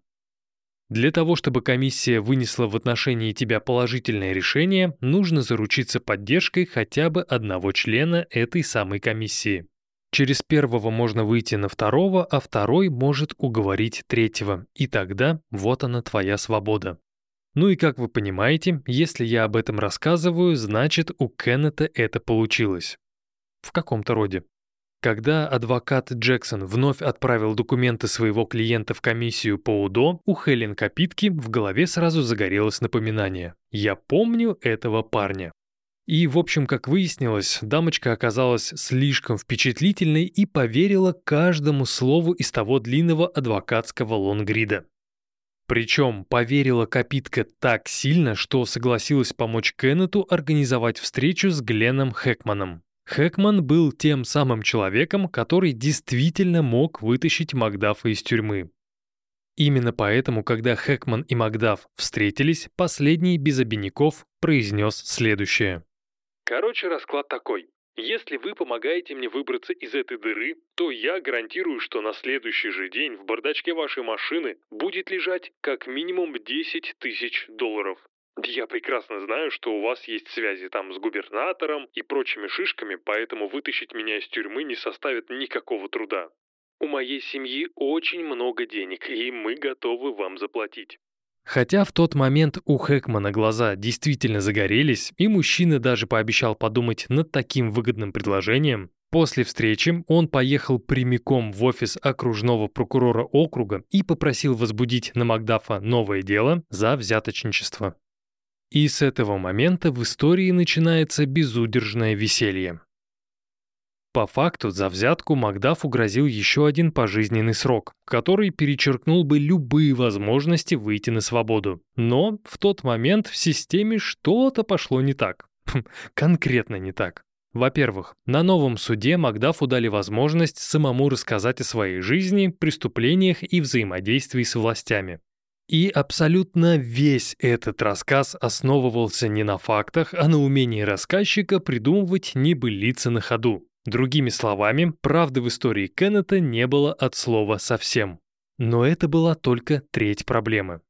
[SPEAKER 1] Для того, чтобы комиссия вынесла в отношении тебя положительное решение, нужно заручиться поддержкой хотя бы одного члена этой самой комиссии. Через первого можно выйти на второго, а второй может уговорить третьего. И тогда вот она твоя свобода. Ну и как вы понимаете, если я об этом рассказываю, значит у Кеннета это получилось. В каком-то роде. Когда адвокат Джексон вновь отправил документы своего клиента в комиссию по УДО, у Хелен Капитки в голове сразу загорелось напоминание. «Я помню этого парня». И, в общем, как выяснилось, дамочка оказалась слишком впечатлительной и поверила каждому слову из того длинного адвокатского лонгрида. Причем поверила Капитка так сильно, что согласилась помочь Кеннету организовать встречу с Гленном Хэкманом. Хэкман был тем самым человеком, который действительно мог вытащить Макдафа из тюрьмы. Именно поэтому, когда Хэкман и Макдаф встретились, последний без обиняков произнес следующее.
[SPEAKER 2] Короче, расклад такой. Если вы помогаете мне выбраться из этой дыры, то я гарантирую, что на следующий же день в бардачке вашей машины будет лежать как минимум 10 тысяч долларов. Я прекрасно знаю, что у вас есть связи там с губернатором и прочими шишками, поэтому вытащить меня из тюрьмы не составит никакого труда. У моей семьи очень много денег, и мы готовы вам заплатить.
[SPEAKER 1] Хотя в тот момент у Хэкмана глаза действительно загорелись, и мужчина даже пообещал подумать над таким выгодным предложением, после встречи он поехал прямиком в офис окружного прокурора округа и попросил возбудить на Макдафа новое дело за взяточничество. И с этого момента в истории начинается безудержное веселье. По факту за взятку Макдафу грозил еще один пожизненный срок, который перечеркнул бы любые возможности выйти на свободу. Но в тот момент в системе что-то пошло не так. Хм, конкретно не так. Во-первых, на новом суде Макдафу дали возможность самому рассказать о своей жизни, преступлениях и взаимодействии с властями. И абсолютно весь этот рассказ основывался не на фактах, а на умении рассказчика придумывать небылицы на ходу. Другими словами, правды в истории Кеннета не было от слова совсем. Но это была только треть проблемы.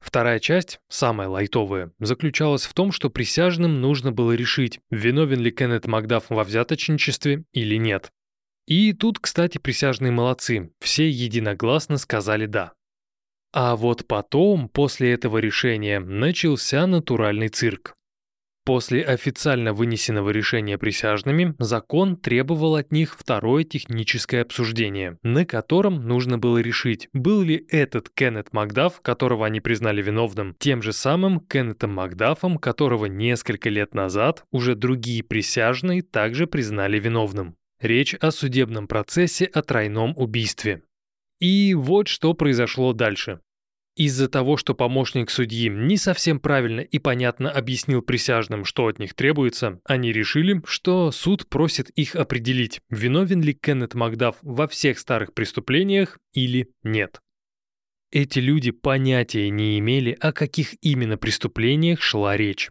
[SPEAKER 1] Вторая часть, самая лайтовая, заключалась в том, что присяжным нужно было решить, виновен ли Кеннет Макдаф во взяточничестве или нет. И тут, кстати, присяжные молодцы, все единогласно сказали «да». А вот потом, после этого решения, начался натуральный цирк. После официально вынесенного решения присяжными, закон требовал от них второе техническое обсуждение, на котором нужно было решить, был ли этот Кеннет Макдаф, которого они признали виновным, тем же самым Кеннетом Макдафом, которого несколько лет назад уже другие присяжные также признали виновным. Речь о судебном процессе о тройном убийстве. И вот что произошло дальше. Из-за того, что помощник судьи не совсем правильно и понятно объяснил присяжным, что от них требуется, они решили, что суд просит их определить, виновен ли Кеннет Макдаф во всех старых преступлениях или нет. Эти люди понятия не имели, о каких именно преступлениях шла речь.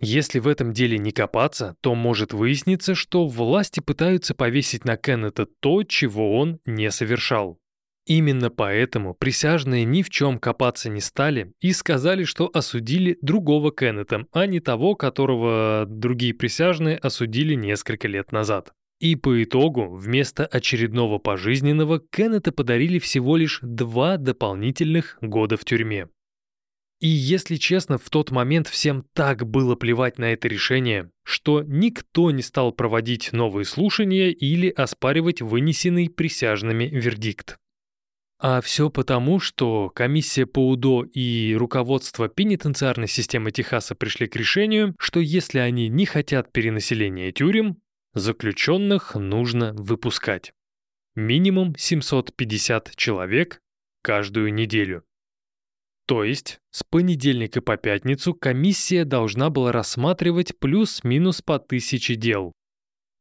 [SPEAKER 1] Если в этом деле не копаться, то может выясниться, что власти пытаются повесить на Кеннета то, чего он не совершал. Именно поэтому присяжные ни в чем копаться не стали и сказали, что осудили другого Кеннета, а не того, которого другие присяжные осудили несколько лет назад. И по итогу вместо очередного пожизненного Кеннета подарили всего лишь два дополнительных года в тюрьме. И если честно, в тот момент всем так было плевать на это решение, что никто не стал проводить новые слушания или оспаривать вынесенный присяжными вердикт. А все потому, что комиссия по УДО и руководство пенитенциарной системы Техаса пришли к решению, что если они не хотят перенаселения тюрем, заключенных нужно выпускать. Минимум 750 человек каждую неделю. То есть с понедельника по пятницу комиссия должна была рассматривать плюс-минус по тысяче дел.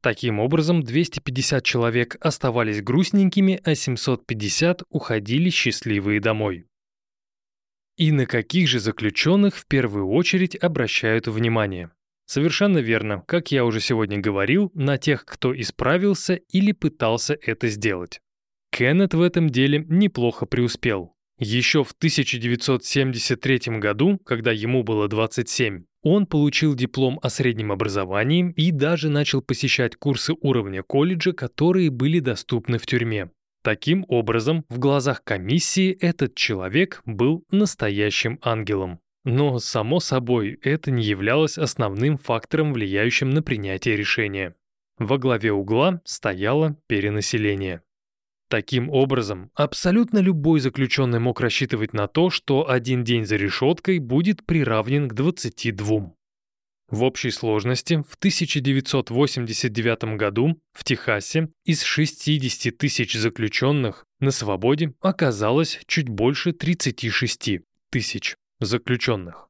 [SPEAKER 1] Таким образом, 250 человек оставались грустненькими, а 750 уходили счастливые домой. И на каких же заключенных в первую очередь обращают внимание? Совершенно верно, как я уже сегодня говорил, на тех, кто исправился или пытался это сделать. Кеннет в этом деле неплохо преуспел. Еще в 1973 году, когда ему было 27, он получил диплом о среднем образовании и даже начал посещать курсы уровня колледжа, которые были доступны в тюрьме. Таким образом, в глазах комиссии этот человек был настоящим ангелом. Но, само собой, это не являлось основным фактором, влияющим на принятие решения. Во главе угла стояло перенаселение. Таким образом, абсолютно любой заключенный мог рассчитывать на то, что один день за решеткой будет приравнен к 22. В общей сложности в 1989 году в Техасе из 60 тысяч заключенных на свободе оказалось чуть больше 36 тысяч заключенных.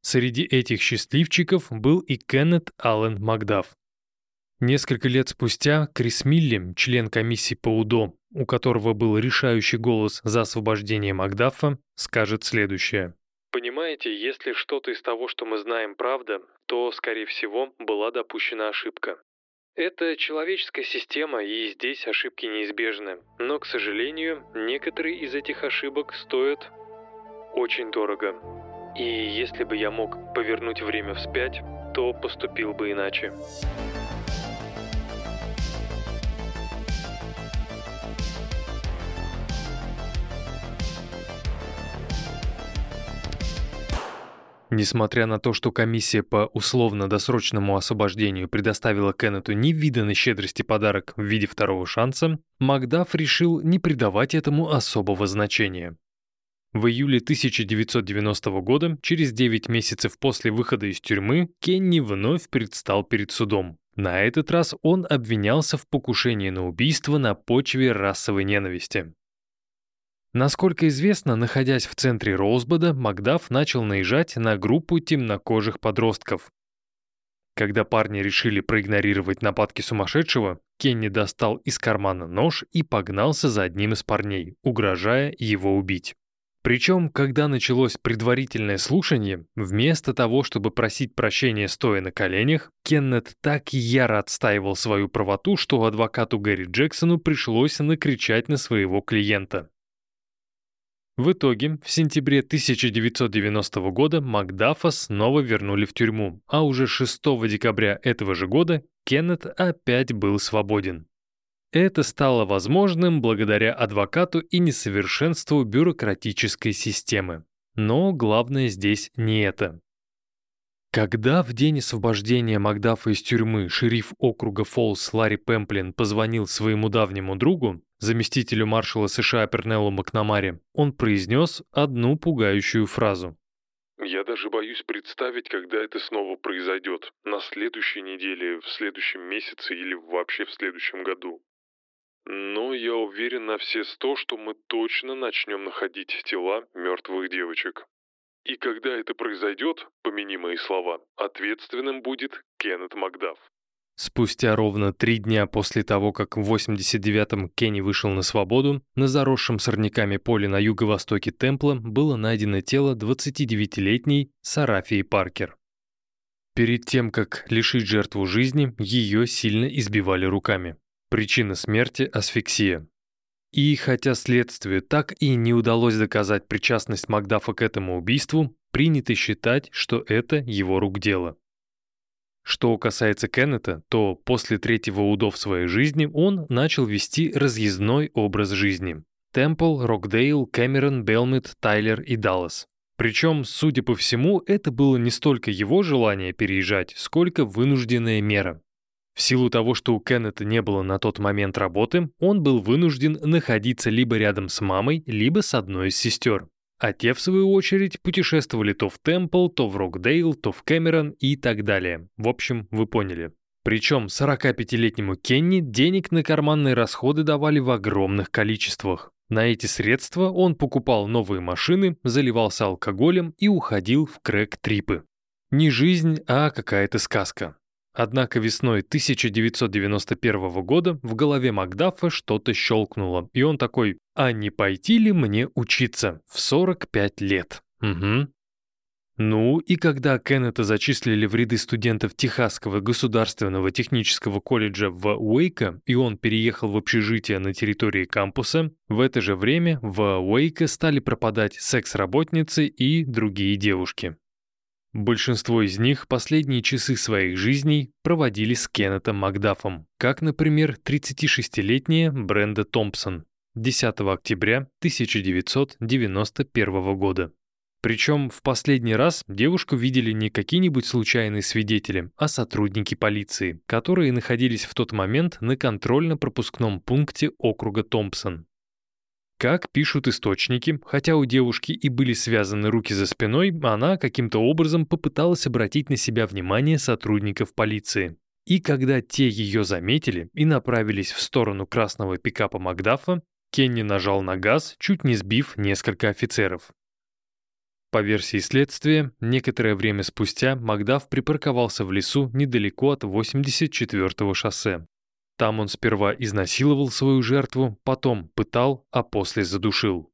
[SPEAKER 1] Среди этих счастливчиков был и Кеннет Аллен Макдаф. Несколько лет спустя Крис Милли, член комиссии по УДО, у которого был решающий голос за освобождение Макдафа, скажет следующее.
[SPEAKER 2] Понимаете, если что-то из того, что мы знаем, правда, то, скорее всего, была допущена ошибка. Это человеческая система, и здесь ошибки неизбежны. Но, к сожалению, некоторые из этих ошибок стоят очень дорого. И если бы я мог повернуть время вспять, то поступил бы иначе.
[SPEAKER 1] Несмотря на то, что комиссия по условно-досрочному освобождению предоставила Кеннету невиданной щедрости подарок в виде второго шанса, Макдаф решил не придавать этому особого значения. В июле 1990 года, через 9 месяцев после выхода из тюрьмы, Кенни вновь предстал перед судом. На этот раз он обвинялся в покушении на убийство на почве расовой ненависти. Насколько известно, находясь в центре Роузбода, Макдаф начал наезжать на группу темнокожих подростков. Когда парни решили проигнорировать нападки сумасшедшего, Кенни достал из кармана нож и погнался за одним из парней, угрожая его убить. Причем, когда началось предварительное слушание, вместо того, чтобы просить прощения стоя на коленях, Кеннет так яро отстаивал свою правоту, что адвокату Гэри Джексону пришлось накричать на своего клиента. В итоге, в сентябре 1990 года Макдафа снова вернули в тюрьму, а уже 6 декабря этого же года Кеннет опять был свободен. Это стало возможным благодаря адвокату и несовершенству бюрократической системы. Но главное здесь не это. Когда в день освобождения Макдафа из тюрьмы шериф округа Фолс Ларри Пемплин позвонил своему давнему другу, заместителю маршала США Пернеллу Макнамаре, он произнес одну пугающую фразу.
[SPEAKER 3] «Я даже боюсь представить, когда это снова произойдет. На следующей неделе, в следующем месяце или вообще в следующем году. Но я уверен на все сто, что мы точно начнем находить тела мертвых девочек». И когда это произойдет, помяни мои слова, ответственным будет Кеннет Макдаф.
[SPEAKER 1] Спустя ровно три дня после того, как в 89-м Кенни вышел на свободу, на заросшем сорняками поле на юго-востоке Темпла было найдено тело 29-летней Сарафии Паркер. Перед тем, как лишить жертву жизни, ее сильно избивали руками. Причина смерти – асфиксия. И хотя следствию так и не удалось доказать причастность Макдафа к этому убийству, принято считать, что это его рук дело. Что касается Кеннета, то после третьего УДО в своей жизни он начал вести разъездной образ жизни. Темпл, Рокдейл, Кэмерон, Белмит, Тайлер и Даллас. Причем, судя по всему, это было не столько его желание переезжать, сколько вынужденная мера. В силу того, что у Кеннета не было на тот момент работы, он был вынужден находиться либо рядом с мамой, либо с одной из сестер. А те, в свою очередь, путешествовали то в Темпл, то в Рокдейл, то в Кэмерон и так далее. В общем, вы поняли. Причем 45-летнему Кенни денег на карманные расходы давали в огромных количествах. На эти средства он покупал новые машины, заливался алкоголем и уходил в крэк-трипы. Не жизнь, а какая-то сказка. Однако весной 1991 года в голове Макдафа что-то щелкнуло, и он такой «А не пойти ли мне учиться в 45 лет?» Угу. Ну и когда Кеннета зачислили в ряды студентов Техасского государственного технического колледжа в Уэйко, и он переехал в общежитие на территории кампуса, в это же время в Уэйко стали пропадать секс-работницы и другие девушки. Большинство из них последние часы своих жизней проводили с Кеннетом Макдафом, как, например, 36-летняя Бренда Томпсон 10 октября 1991 года. Причем в последний раз девушку видели не какие-нибудь случайные свидетели, а сотрудники полиции, которые находились в тот момент на контрольно-пропускном пункте округа Томпсон. Как пишут источники, хотя у девушки и были связаны руки за спиной, она каким-то образом попыталась обратить на себя внимание сотрудников полиции. И когда те ее заметили и направились в сторону красного пикапа Макдафа, Кенни нажал на газ, чуть не сбив несколько офицеров. По версии следствия, некоторое время спустя Макдаф припарковался в лесу недалеко от 84-го шоссе. Там он сперва изнасиловал свою жертву, потом пытал, а после задушил.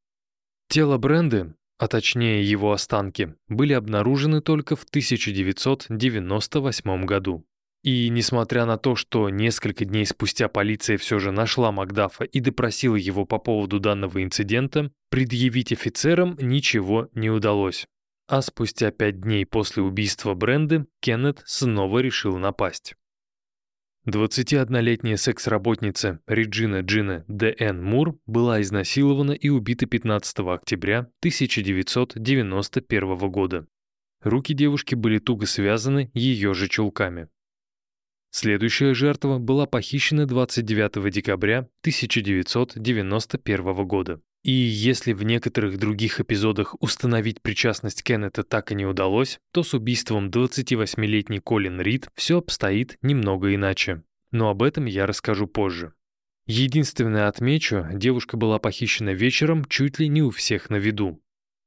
[SPEAKER 1] Тело Бренды, а точнее его останки, были обнаружены только в 1998 году. И несмотря на то, что несколько дней спустя полиция все же нашла Макдафа и допросила его по поводу данного инцидента, предъявить офицерам ничего не удалось. А спустя пять дней после убийства Бренды Кеннет снова решил напасть. 21-летняя секс-работница Реджина Джина Д.Н. Мур была изнасилована и убита 15 октября 1991 года. Руки девушки были туго связаны ее же чулками. Следующая жертва была похищена 29 декабря 1991 года. И если в некоторых других эпизодах установить причастность Кеннета так и не удалось, то с убийством 28-летней Колин Рид все обстоит немного иначе. Но об этом я расскажу позже. Единственное отмечу, девушка была похищена вечером чуть ли не у всех на виду.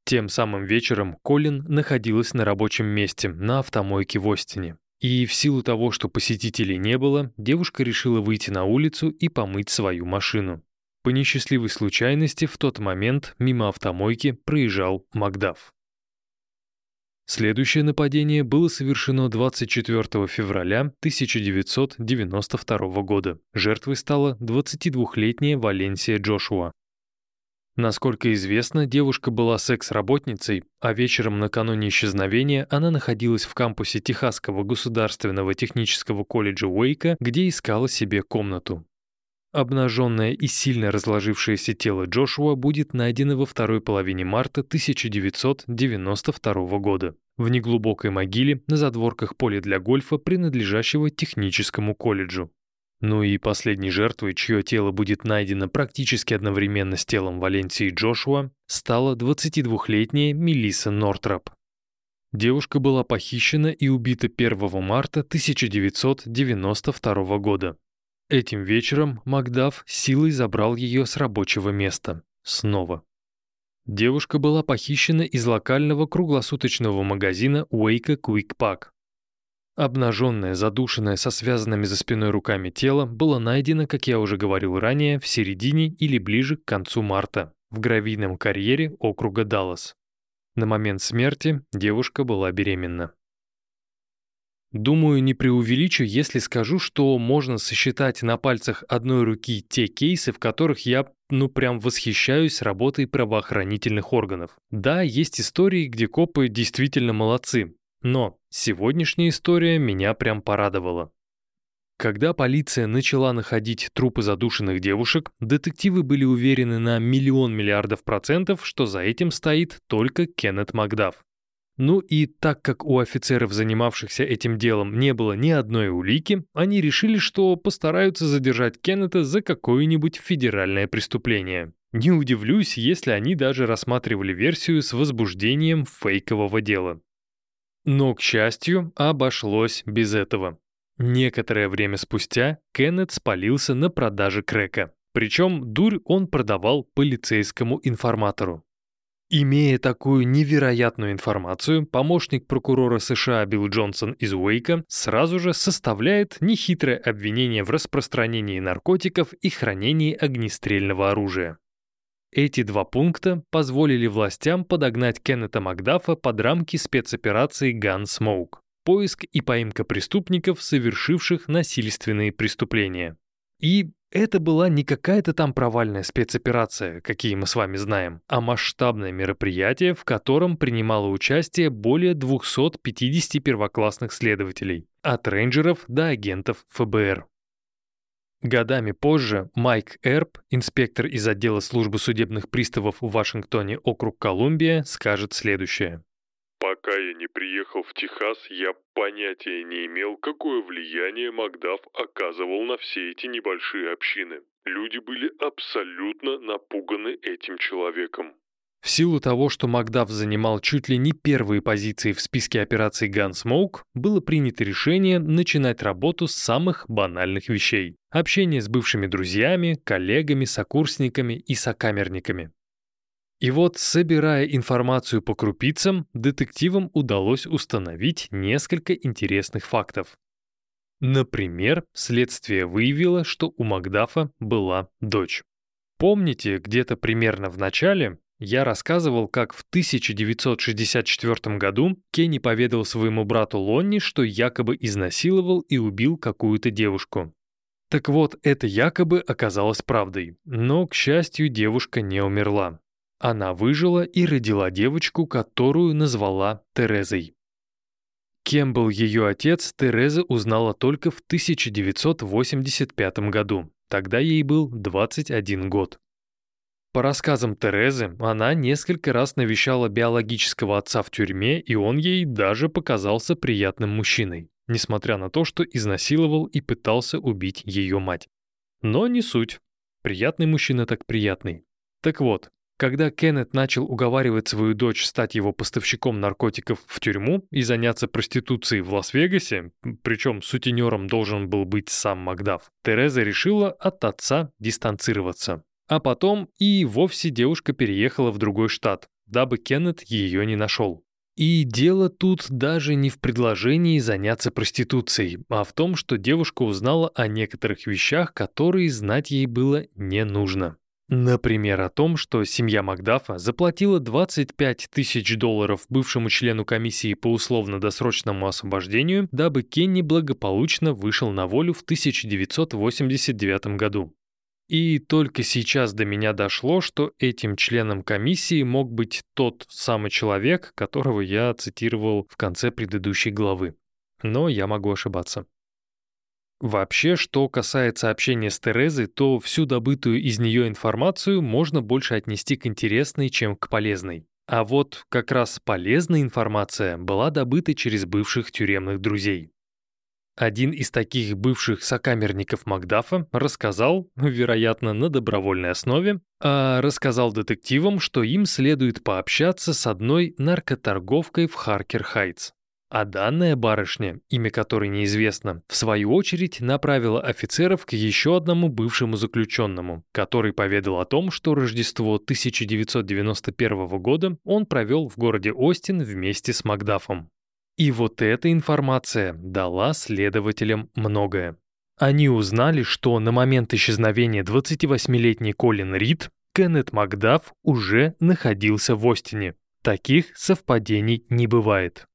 [SPEAKER 1] Тем самым вечером Колин находилась на рабочем месте на автомойке в Остине. И в силу того, что посетителей не было, девушка решила выйти на улицу и помыть свою машину. По несчастливой случайности в тот момент мимо автомойки проезжал Макдаф. Следующее нападение было совершено 24 февраля 1992 года. Жертвой стала 22-летняя Валенсия Джошуа. Насколько известно, девушка была секс-работницей, а вечером накануне исчезновения она находилась в кампусе Техасского государственного технического колледжа Уэйка, где искала себе комнату. Обнаженное и сильно разложившееся тело Джошуа будет найдено во второй половине марта 1992 года в неглубокой могиле на задворках поля для гольфа, принадлежащего техническому колледжу. Ну и последней жертвой, чье тело будет найдено практически одновременно с телом Валенсии Джошуа, стала 22-летняя Мелисса Нортроп. Девушка была похищена и убита 1 марта 1992 года. Этим вечером Макдаф силой забрал ее с рабочего места. Снова. Девушка была похищена из локального круглосуточного магазина Уэйка Quick Pack. Обнаженное, задушенное со связанными за спиной руками тело было найдено, как я уже говорил ранее, в середине или ближе к концу марта в гравийном карьере округа Даллас. На момент смерти девушка была беременна. Думаю, не преувеличу, если скажу, что можно сосчитать на пальцах одной руки те кейсы, в которых я, ну прям восхищаюсь работой правоохранительных органов. Да, есть истории, где копы действительно молодцы, но сегодняшняя история меня прям порадовала. Когда полиция начала находить трупы задушенных девушек, детективы были уверены на миллион миллиардов процентов, что за этим стоит только Кеннет Макдаф. Ну и так как у офицеров, занимавшихся этим делом, не было ни одной улики, они решили, что постараются задержать Кеннета за какое-нибудь федеральное преступление. Не удивлюсь, если они даже рассматривали версию с возбуждением фейкового дела. Но, к счастью, обошлось без этого. Некоторое время спустя Кеннет спалился на продаже крека. Причем дурь он продавал полицейскому информатору. Имея такую невероятную информацию, помощник прокурора США Билл Джонсон из Уэйка сразу же составляет нехитрое обвинение в распространении наркотиков и хранении огнестрельного оружия. Эти два пункта позволили властям подогнать Кеннета Макдафа под рамки спецоперации Gunsmoke – поиск и поимка преступников, совершивших насильственные преступления. И это была не какая-то там провальная спецоперация, какие мы с вами знаем, а масштабное мероприятие, в котором принимало участие более 250 первоклассных следователей, от рейнджеров до агентов ФБР. Годами позже Майк Эрб, инспектор из отдела службы судебных приставов в Вашингтоне, округ Колумбия, скажет следующее.
[SPEAKER 3] Пока я не приехал в Техас, я понятия не имел, какое влияние Макдаф оказывал на все эти небольшие общины. Люди были абсолютно напуганы этим человеком.
[SPEAKER 1] В силу того, что Макдаф занимал чуть ли не первые позиции в списке операций Gunsmoke, было принято решение начинать работу с самых банальных вещей. Общение с бывшими друзьями, коллегами, сокурсниками и сокамерниками. И вот, собирая информацию по крупицам, детективам удалось установить несколько интересных фактов. Например, следствие выявило, что у Макдафа была дочь. Помните, где-то примерно в начале я рассказывал, как в 1964 году Кенни поведал своему брату Лонни, что якобы изнасиловал и убил какую-то девушку. Так вот, это якобы оказалось правдой, но, к счастью, девушка не умерла. Она выжила и родила девочку, которую назвала Терезой. Кем был ее отец, Тереза узнала только в 1985 году. Тогда ей был 21 год. По рассказам Терезы, она несколько раз навещала биологического отца в тюрьме, и он ей даже показался приятным мужчиной, несмотря на то, что изнасиловал и пытался убить ее мать. Но не суть. Приятный мужчина так приятный. Так вот, когда Кеннет начал уговаривать свою дочь стать его поставщиком наркотиков в тюрьму и заняться проституцией в Лас-Вегасе, причем сутенером должен был быть сам Макдаф, Тереза решила от отца дистанцироваться. А потом и вовсе девушка переехала в другой штат, дабы Кеннет ее не нашел. И дело тут даже не в предложении заняться проституцией, а в том, что девушка узнала о некоторых вещах, которые знать ей было не нужно. Например, о том, что семья Макдафа заплатила 25 тысяч долларов бывшему члену комиссии по условно-досрочному освобождению, дабы Кенни благополучно вышел на волю в 1989 году. И только сейчас до меня дошло, что этим членом комиссии мог быть тот самый человек, которого я цитировал в конце предыдущей главы. Но я могу ошибаться. Вообще, что касается общения с Терезой, то всю добытую из нее информацию можно больше отнести к интересной, чем к полезной. А вот как раз полезная информация была добыта через бывших тюремных друзей. Один из таких бывших сокамерников Макдафа рассказал, вероятно, на добровольной основе, а рассказал детективам, что им следует пообщаться с одной наркоторговкой в Харкер-Хайтс. А данная барышня, имя которой неизвестно, в свою очередь направила офицеров к еще одному бывшему заключенному, который поведал о том, что Рождество 1991 года он провел в городе Остин вместе с Макдафом. И вот эта информация дала следователям многое. Они узнали, что на момент исчезновения 28-летний Колин Рид Кеннет Макдаф уже находился в Остине. Таких совпадений не бывает.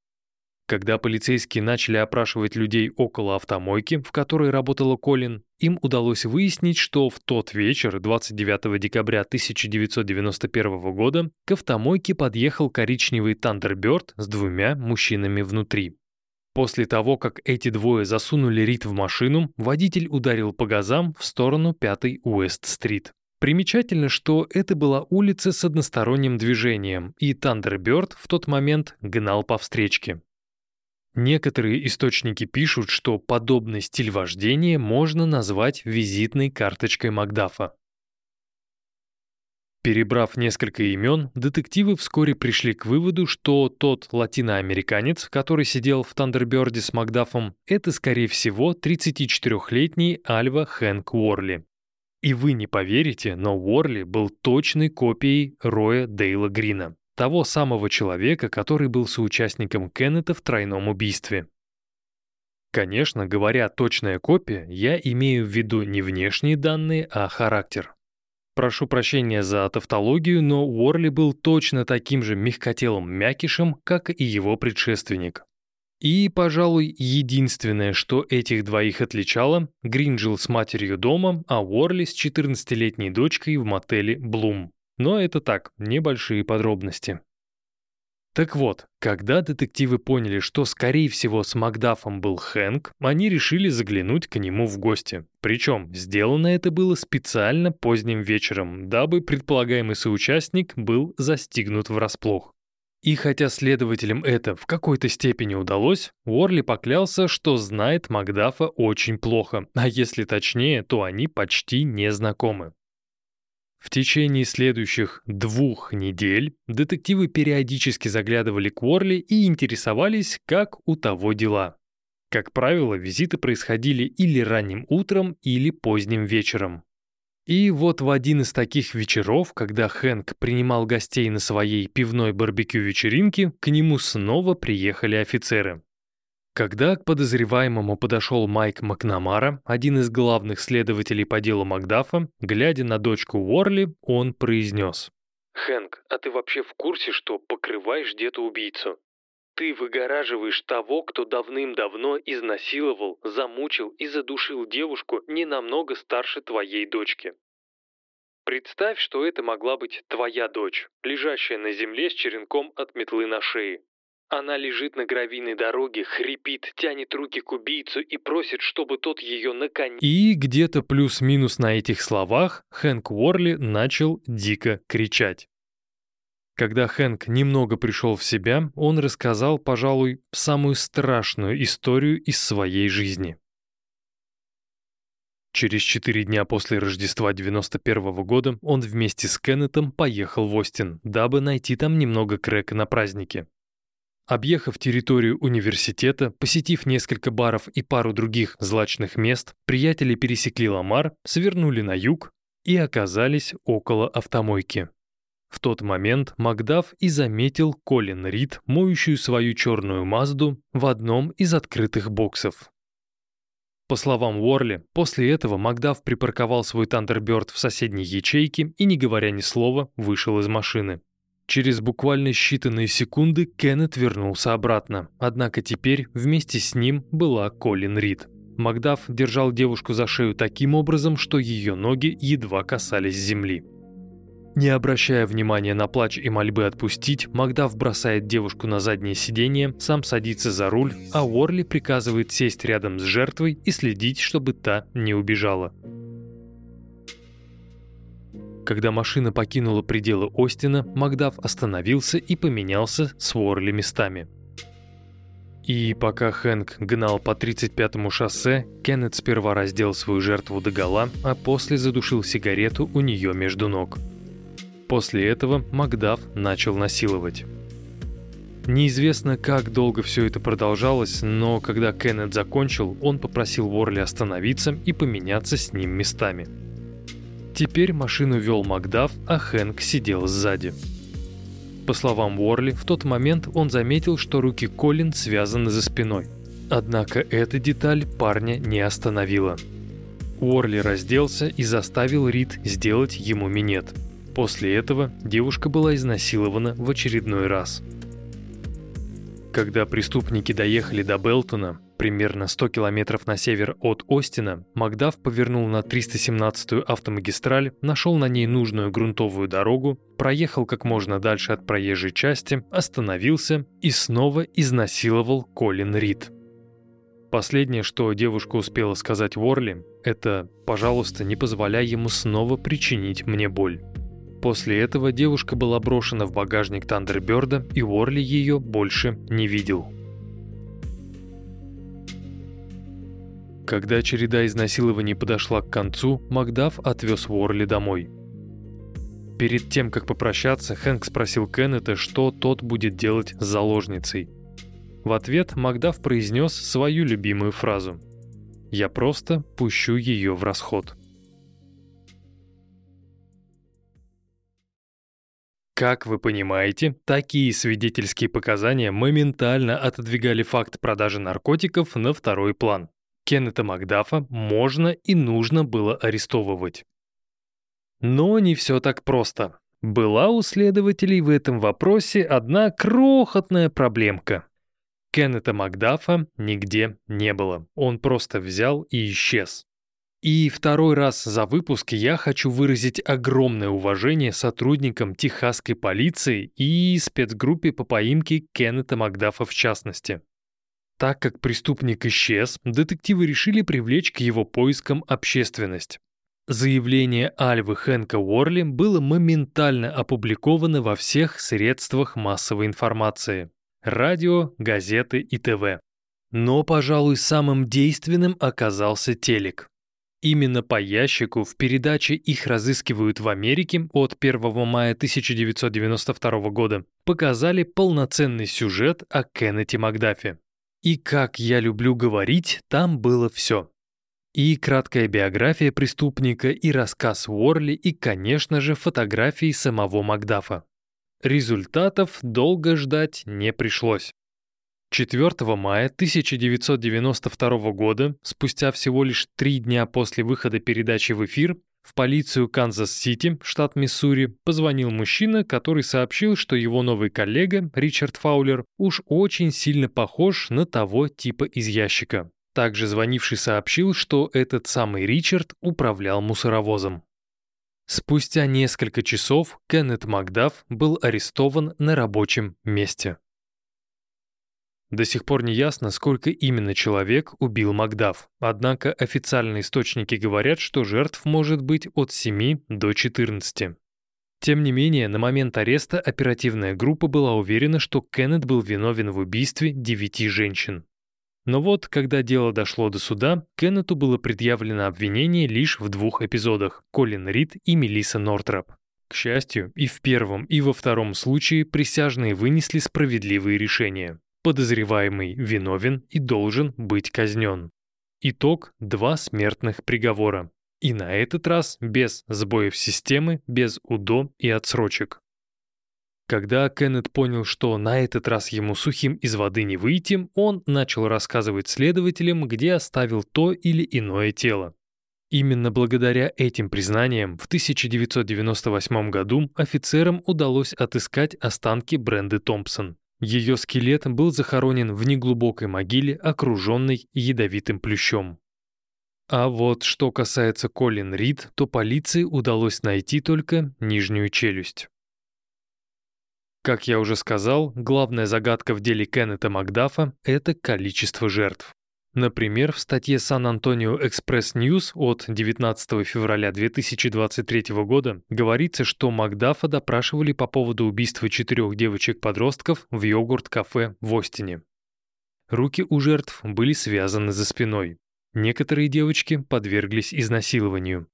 [SPEAKER 1] Когда полицейские начали опрашивать людей около автомойки, в которой работала Колин, им удалось выяснить, что в тот вечер, 29 декабря 1991 года, к автомойке подъехал коричневый Тандерберт с двумя мужчинами внутри. После того, как эти двое засунули Рит в машину, водитель ударил по газам в сторону 5-й Уэст-стрит. Примечательно, что это была улица с односторонним движением, и Тандерберт в тот момент гнал по встречке. Некоторые источники пишут, что подобный стиль вождения можно назвать визитной карточкой Макдафа. Перебрав несколько имен, детективы вскоре пришли к выводу, что тот латиноамериканец, который сидел в Тандерберде с Макдафом, это, скорее всего, 34-летний Альва Хэнк Уорли. И вы не поверите, но Уорли был точной копией Роя Дейла Грина. Того самого человека, который был соучастником Кеннета в тройном убийстве. Конечно, говоря «точная копия», я имею в виду не внешние данные, а характер. Прошу прощения за тавтологию, но Уорли был точно таким же мягкотелым мякишем, как и его предшественник. И, пожалуй, единственное, что этих двоих отличало, Грин жил с матерью дома, а Уорли с 14-летней дочкой в мотеле «Блум». Но это так, небольшие подробности. Так вот, когда детективы поняли, что, скорее всего, с Макдафом был Хэнк, они решили заглянуть к нему в гости. Причем сделано это было специально поздним вечером, дабы предполагаемый соучастник был застигнут врасплох. И хотя следователям это в какой-то степени удалось, Уорли поклялся, что знает Макдафа очень плохо, а если точнее, то они почти не знакомы. В течение следующих двух недель детективы периодически заглядывали к Уорли и интересовались, как у того дела. Как правило, визиты происходили или ранним утром, или поздним вечером. И вот в один из таких вечеров, когда Хэнк принимал гостей на своей пивной барбекю-вечеринке, к нему снова приехали офицеры. Когда к подозреваемому подошел Майк Макнамара, один из главных следователей по делу Макдафа, глядя на дочку Уорли, он произнес.
[SPEAKER 2] «Хэнк, а ты вообще в курсе, что покрываешь где-то убийцу? Ты выгораживаешь того, кто давным-давно изнасиловал, замучил и задушил девушку не намного старше твоей дочки. Представь, что это могла быть твоя дочь, лежащая на земле с черенком от метлы на шее. Она лежит на гравийной дороге, хрипит, тянет руки к убийцу и просит, чтобы тот ее наконец...
[SPEAKER 1] И где-то плюс-минус на этих словах Хэнк Уорли начал дико кричать. Когда Хэнк немного пришел в себя, он рассказал, пожалуй, самую страшную историю из своей жизни. Через четыре дня после Рождества 91 -го года он вместе с Кеннетом поехал в Остин, дабы найти там немного крэка на празднике. Объехав территорию университета, посетив несколько баров и пару других злачных мест, приятели пересекли Ламар, свернули на юг и оказались около автомойки. В тот момент Макдаф и заметил Колин Рид, моющую свою черную Мазду в одном из открытых боксов. По словам Уорли, после этого Макдаф припарковал свой Тандерберт в соседней ячейке и, не говоря ни слова, вышел из машины. Через буквально считанные секунды Кеннет вернулся обратно, однако теперь вместе с ним была Колин Рид. Макдаф держал девушку за шею таким образом, что ее ноги едва касались земли. Не обращая внимания на плач и мольбы отпустить, Макдаф бросает девушку на заднее сиденье, сам садится за руль, а Уорли приказывает сесть рядом с жертвой и следить, чтобы та не убежала. Когда машина покинула пределы Остина, Макдаф остановился и поменялся с Уорли местами. И пока Хэнк гнал по 35-му шоссе, Кеннет сперва раздел свою жертву догола, а после задушил сигарету у нее между ног. После этого Макдаф начал насиловать. Неизвестно, как долго все это продолжалось, но когда Кеннет закончил, он попросил Уорли остановиться и поменяться с ним местами – Теперь машину вел Макдаф, а Хэнк сидел сзади. По словам Уорли, в тот момент он заметил, что руки Колин связаны за спиной. Однако эта деталь парня не остановила. Уорли разделся и заставил Рид сделать ему минет. После этого девушка была изнасилована в очередной раз. Когда преступники доехали до Белтона, примерно 100 километров на север от Остина, Макдаф повернул на 317-ю автомагистраль, нашел на ней нужную грунтовую дорогу, проехал как можно дальше от проезжей части, остановился и снова изнасиловал Колин Рид. Последнее, что девушка успела сказать Ворли, это «пожалуйста, не позволяй ему снова причинить мне боль». После этого девушка была брошена в багажник Тандерберда, и Уорли ее больше не видел. Когда череда изнасилований подошла к концу, Макдаф отвез Уорли домой. Перед тем, как попрощаться, Хэнк спросил Кеннета, что тот будет делать с заложницей. В ответ Макдаф произнес свою любимую фразу «Я просто пущу ее в расход». Как вы понимаете, такие свидетельские показания моментально отодвигали факт продажи наркотиков на второй план. Кеннета Макдафа можно и нужно было арестовывать. Но не все так просто. Была у следователей в этом вопросе одна крохотная проблемка. Кеннета Макдафа нигде не было. Он просто взял и исчез. И второй раз за выпуск я хочу выразить огромное уважение сотрудникам техасской полиции и спецгруппе по поимке Кеннета Макдафа в частности. Так как преступник исчез, детективы решили привлечь к его поискам общественность. Заявление Альвы Хэнка Уорли было моментально опубликовано во всех средствах массовой информации радио, газеты и ТВ. Но, пожалуй, самым действенным оказался телек. Именно по ящику в передаче «Их разыскивают в Америке» от 1 мая 1992 года показали полноценный сюжет о Кеннете Макдафе. И как я люблю говорить, там было все. И краткая биография преступника, и рассказ Уорли, и, конечно же, фотографии самого Макдафа. Результатов долго ждать не пришлось. 4 мая 1992 года, спустя всего лишь три дня после выхода передачи в эфир, в полицию Канзас-Сити, штат Миссури, позвонил мужчина, который сообщил, что его новый коллега, Ричард Фаулер, уж очень сильно похож на того типа из ящика. Также звонивший сообщил, что этот самый Ричард управлял мусоровозом. Спустя несколько часов Кеннет Макдаф был арестован на рабочем месте. До сих пор не ясно, сколько именно человек убил Макдаф, однако официальные источники говорят, что жертв может быть от 7 до 14. Тем не менее, на момент ареста оперативная группа была уверена, что Кеннет был виновен в убийстве девяти женщин. Но вот, когда дело дошло до суда, Кеннету было предъявлено обвинение лишь в двух эпизодах – Колин Рид и Мелисса Нортроп. К счастью, и в первом, и во втором случае присяжные вынесли справедливые решения. Подозреваемый виновен и должен быть казнен. Итог – два смертных приговора. И на этот раз без сбоев системы, без УДО и отсрочек. Когда Кеннет понял, что на этот раз ему сухим из воды не выйти, он начал рассказывать следователям, где оставил то или иное тело. Именно благодаря этим признаниям в 1998 году офицерам удалось отыскать останки Бренды Томпсон. Ее скелет был захоронен в неглубокой могиле, окруженной ядовитым плющом. А вот что касается Колин Рид, то полиции удалось найти только нижнюю челюсть. Как я уже сказал, главная загадка в деле Кеннета Макдафа – это количество жертв. Например, в статье San Antonio Express News от 19 февраля 2023 года говорится, что Макдафа допрашивали по поводу убийства четырех девочек-подростков в йогурт-кафе в Остине. Руки у жертв были связаны за спиной. Некоторые девочки подверглись изнасилованию.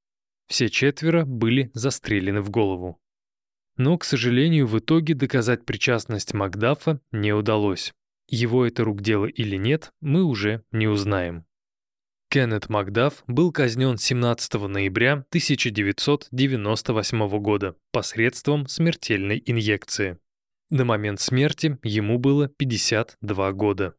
[SPEAKER 1] Все четверо были застрелены в голову. Но, к сожалению, в итоге доказать причастность Макдафа не удалось. Его это рук дело или нет, мы уже не узнаем. Кеннет Макдаф был казнен 17 ноября 1998 года посредством смертельной инъекции. На момент смерти ему было 52 года.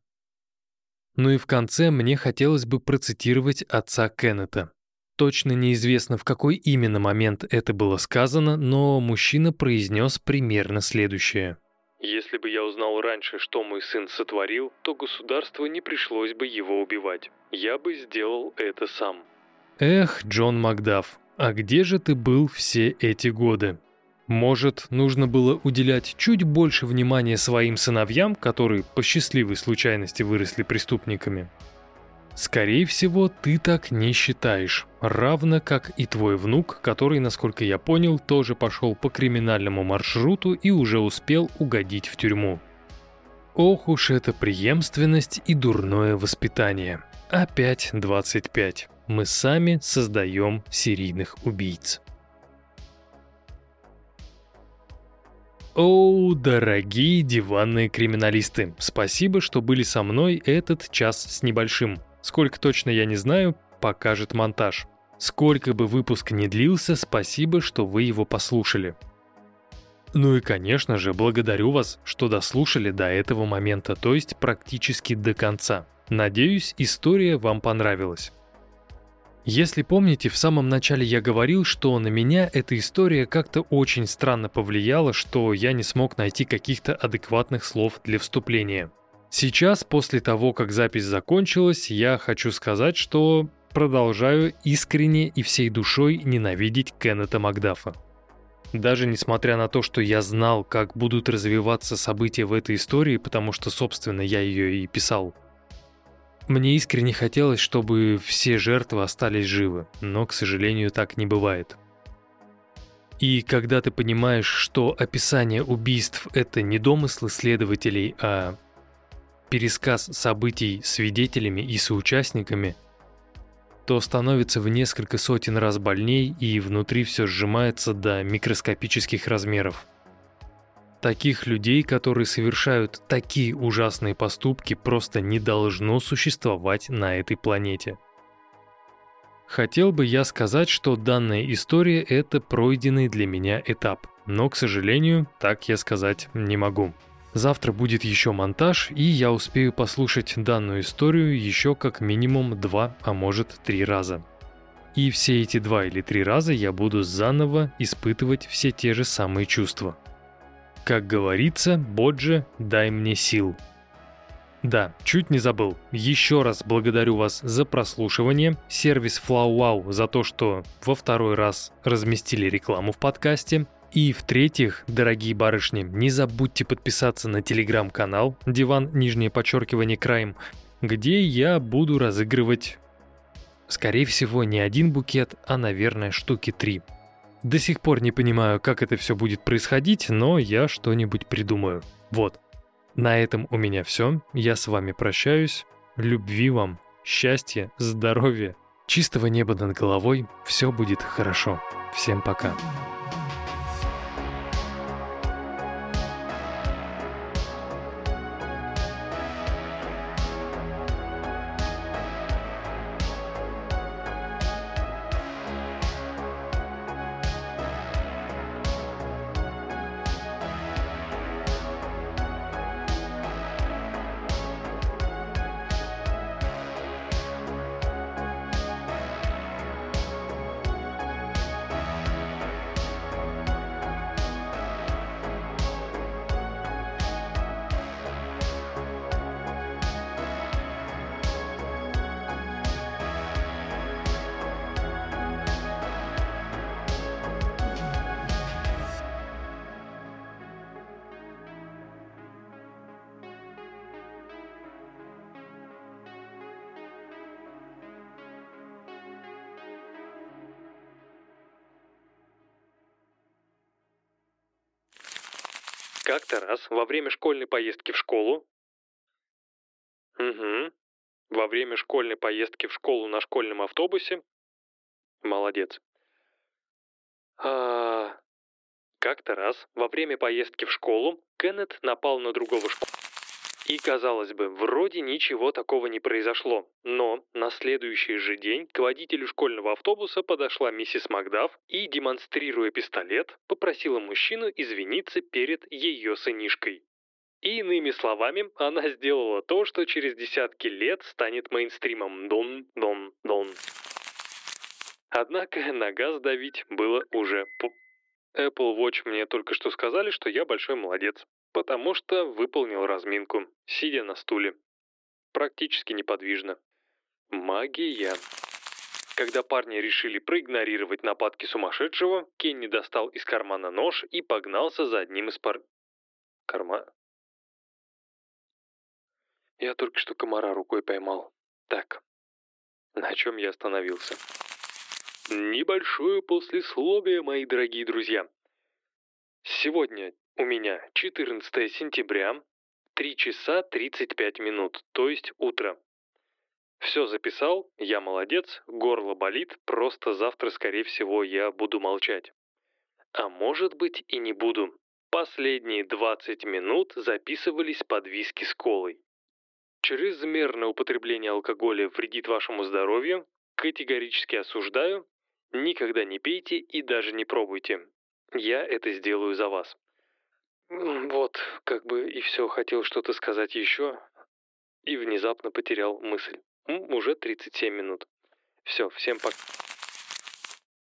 [SPEAKER 1] Ну и в конце мне хотелось бы процитировать отца Кеннета. Точно неизвестно, в какой именно момент это было сказано, но мужчина произнес примерно следующее.
[SPEAKER 2] «Если бы я узнал раньше, что мой сын сотворил, то государству не пришлось бы его убивать. Я бы сделал это сам».
[SPEAKER 1] Эх, Джон Макдаф, а где же ты был все эти годы? Может, нужно было уделять чуть больше внимания своим сыновьям, которые по счастливой случайности выросли преступниками? Скорее всего, ты так не считаешь, равно как и твой внук, который, насколько я понял, тоже пошел по криминальному маршруту и уже успел угодить в тюрьму. Ох уж эта преемственность и дурное воспитание. Опять 25. Мы сами создаем серийных убийц. О, дорогие диванные криминалисты, спасибо, что были со мной этот час с небольшим. Сколько точно я не знаю, покажет монтаж. Сколько бы выпуск ни длился, спасибо, что вы его послушали. Ну и, конечно же, благодарю вас, что дослушали до этого момента, то есть практически до конца. Надеюсь, история вам понравилась. Если помните, в самом начале я говорил, что на меня эта история как-то очень странно повлияла, что я не смог найти каких-то адекватных слов для вступления. Сейчас, после того, как запись закончилась, я хочу сказать, что продолжаю искренне и всей душой ненавидеть Кеннета Макдафа. Даже несмотря на то, что я знал, как будут развиваться события в этой истории, потому что, собственно, я ее и писал. Мне искренне хотелось, чтобы все жертвы остались живы, но, к сожалению, так не бывает. И когда ты понимаешь, что описание убийств — это не домыслы следователей, а пересказ событий свидетелями и соучастниками — то становится в несколько сотен раз больней и внутри все сжимается до микроскопических размеров. Таких людей, которые совершают такие ужасные поступки, просто не должно существовать на этой планете. Хотел бы я сказать, что данная история – это пройденный для меня этап, но, к сожалению, так я сказать не могу. Завтра будет еще монтаж, и я успею послушать данную историю еще как минимум два, а может три раза. И все эти два или три раза я буду заново испытывать все те же самые чувства. Как говорится, Боджи, дай мне сил. Да, чуть не забыл. Еще раз благодарю вас за прослушивание, сервис FlowWow за то, что во второй раз разместили рекламу в подкасте – и в-третьих, дорогие барышни, не забудьте подписаться на телеграм-канал «Диван, нижнее подчеркивание, Крайм», где я буду разыгрывать, скорее всего, не один букет, а, наверное, штуки три. До сих пор не понимаю, как это все будет происходить, но я что-нибудь придумаю. Вот. На этом у меня все. Я с вами прощаюсь. Любви вам, счастья, здоровья, чистого неба над головой. Все будет хорошо. Всем пока.
[SPEAKER 2] Как-то раз во время школьной поездки в школу... Угу. Во время школьной поездки в школу на школьном автобусе... Молодец. А... Как-то раз во время поездки в школу Кеннет напал на другого школьника. И, казалось бы, вроде ничего такого не произошло. Но на следующий же день к водителю школьного автобуса подошла миссис Макдаф и, демонстрируя пистолет, попросила мужчину извиниться перед ее сынишкой. И иными словами, она сделала то, что через десятки лет станет мейнстримом. Дон-дон-дон. Однако на газ давить было уже... Apple Watch мне только что сказали, что я большой молодец потому что выполнил разминку, сидя на стуле. Практически неподвижно. Магия. Когда парни решили проигнорировать нападки сумасшедшего, Кенни достал из кармана нож и погнался за одним из пар... Карма... Я только что комара рукой поймал. Так, на чем я остановился? Небольшое послесловие, мои дорогие друзья. Сегодня у меня 14 сентября, 3 часа 35 минут, то есть утро. Все записал, я молодец, горло болит, просто завтра, скорее всего, я буду молчать. А может быть и не буду. Последние 20 минут записывались под виски с колой. Чрезмерное употребление алкоголя вредит вашему здоровью, категорически осуждаю, никогда не пейте и даже не пробуйте. Я это сделаю за вас.
[SPEAKER 1] Вот, как бы и все, хотел что-то сказать еще, и внезапно потерял мысль. Уже 37 минут. Все, всем пока.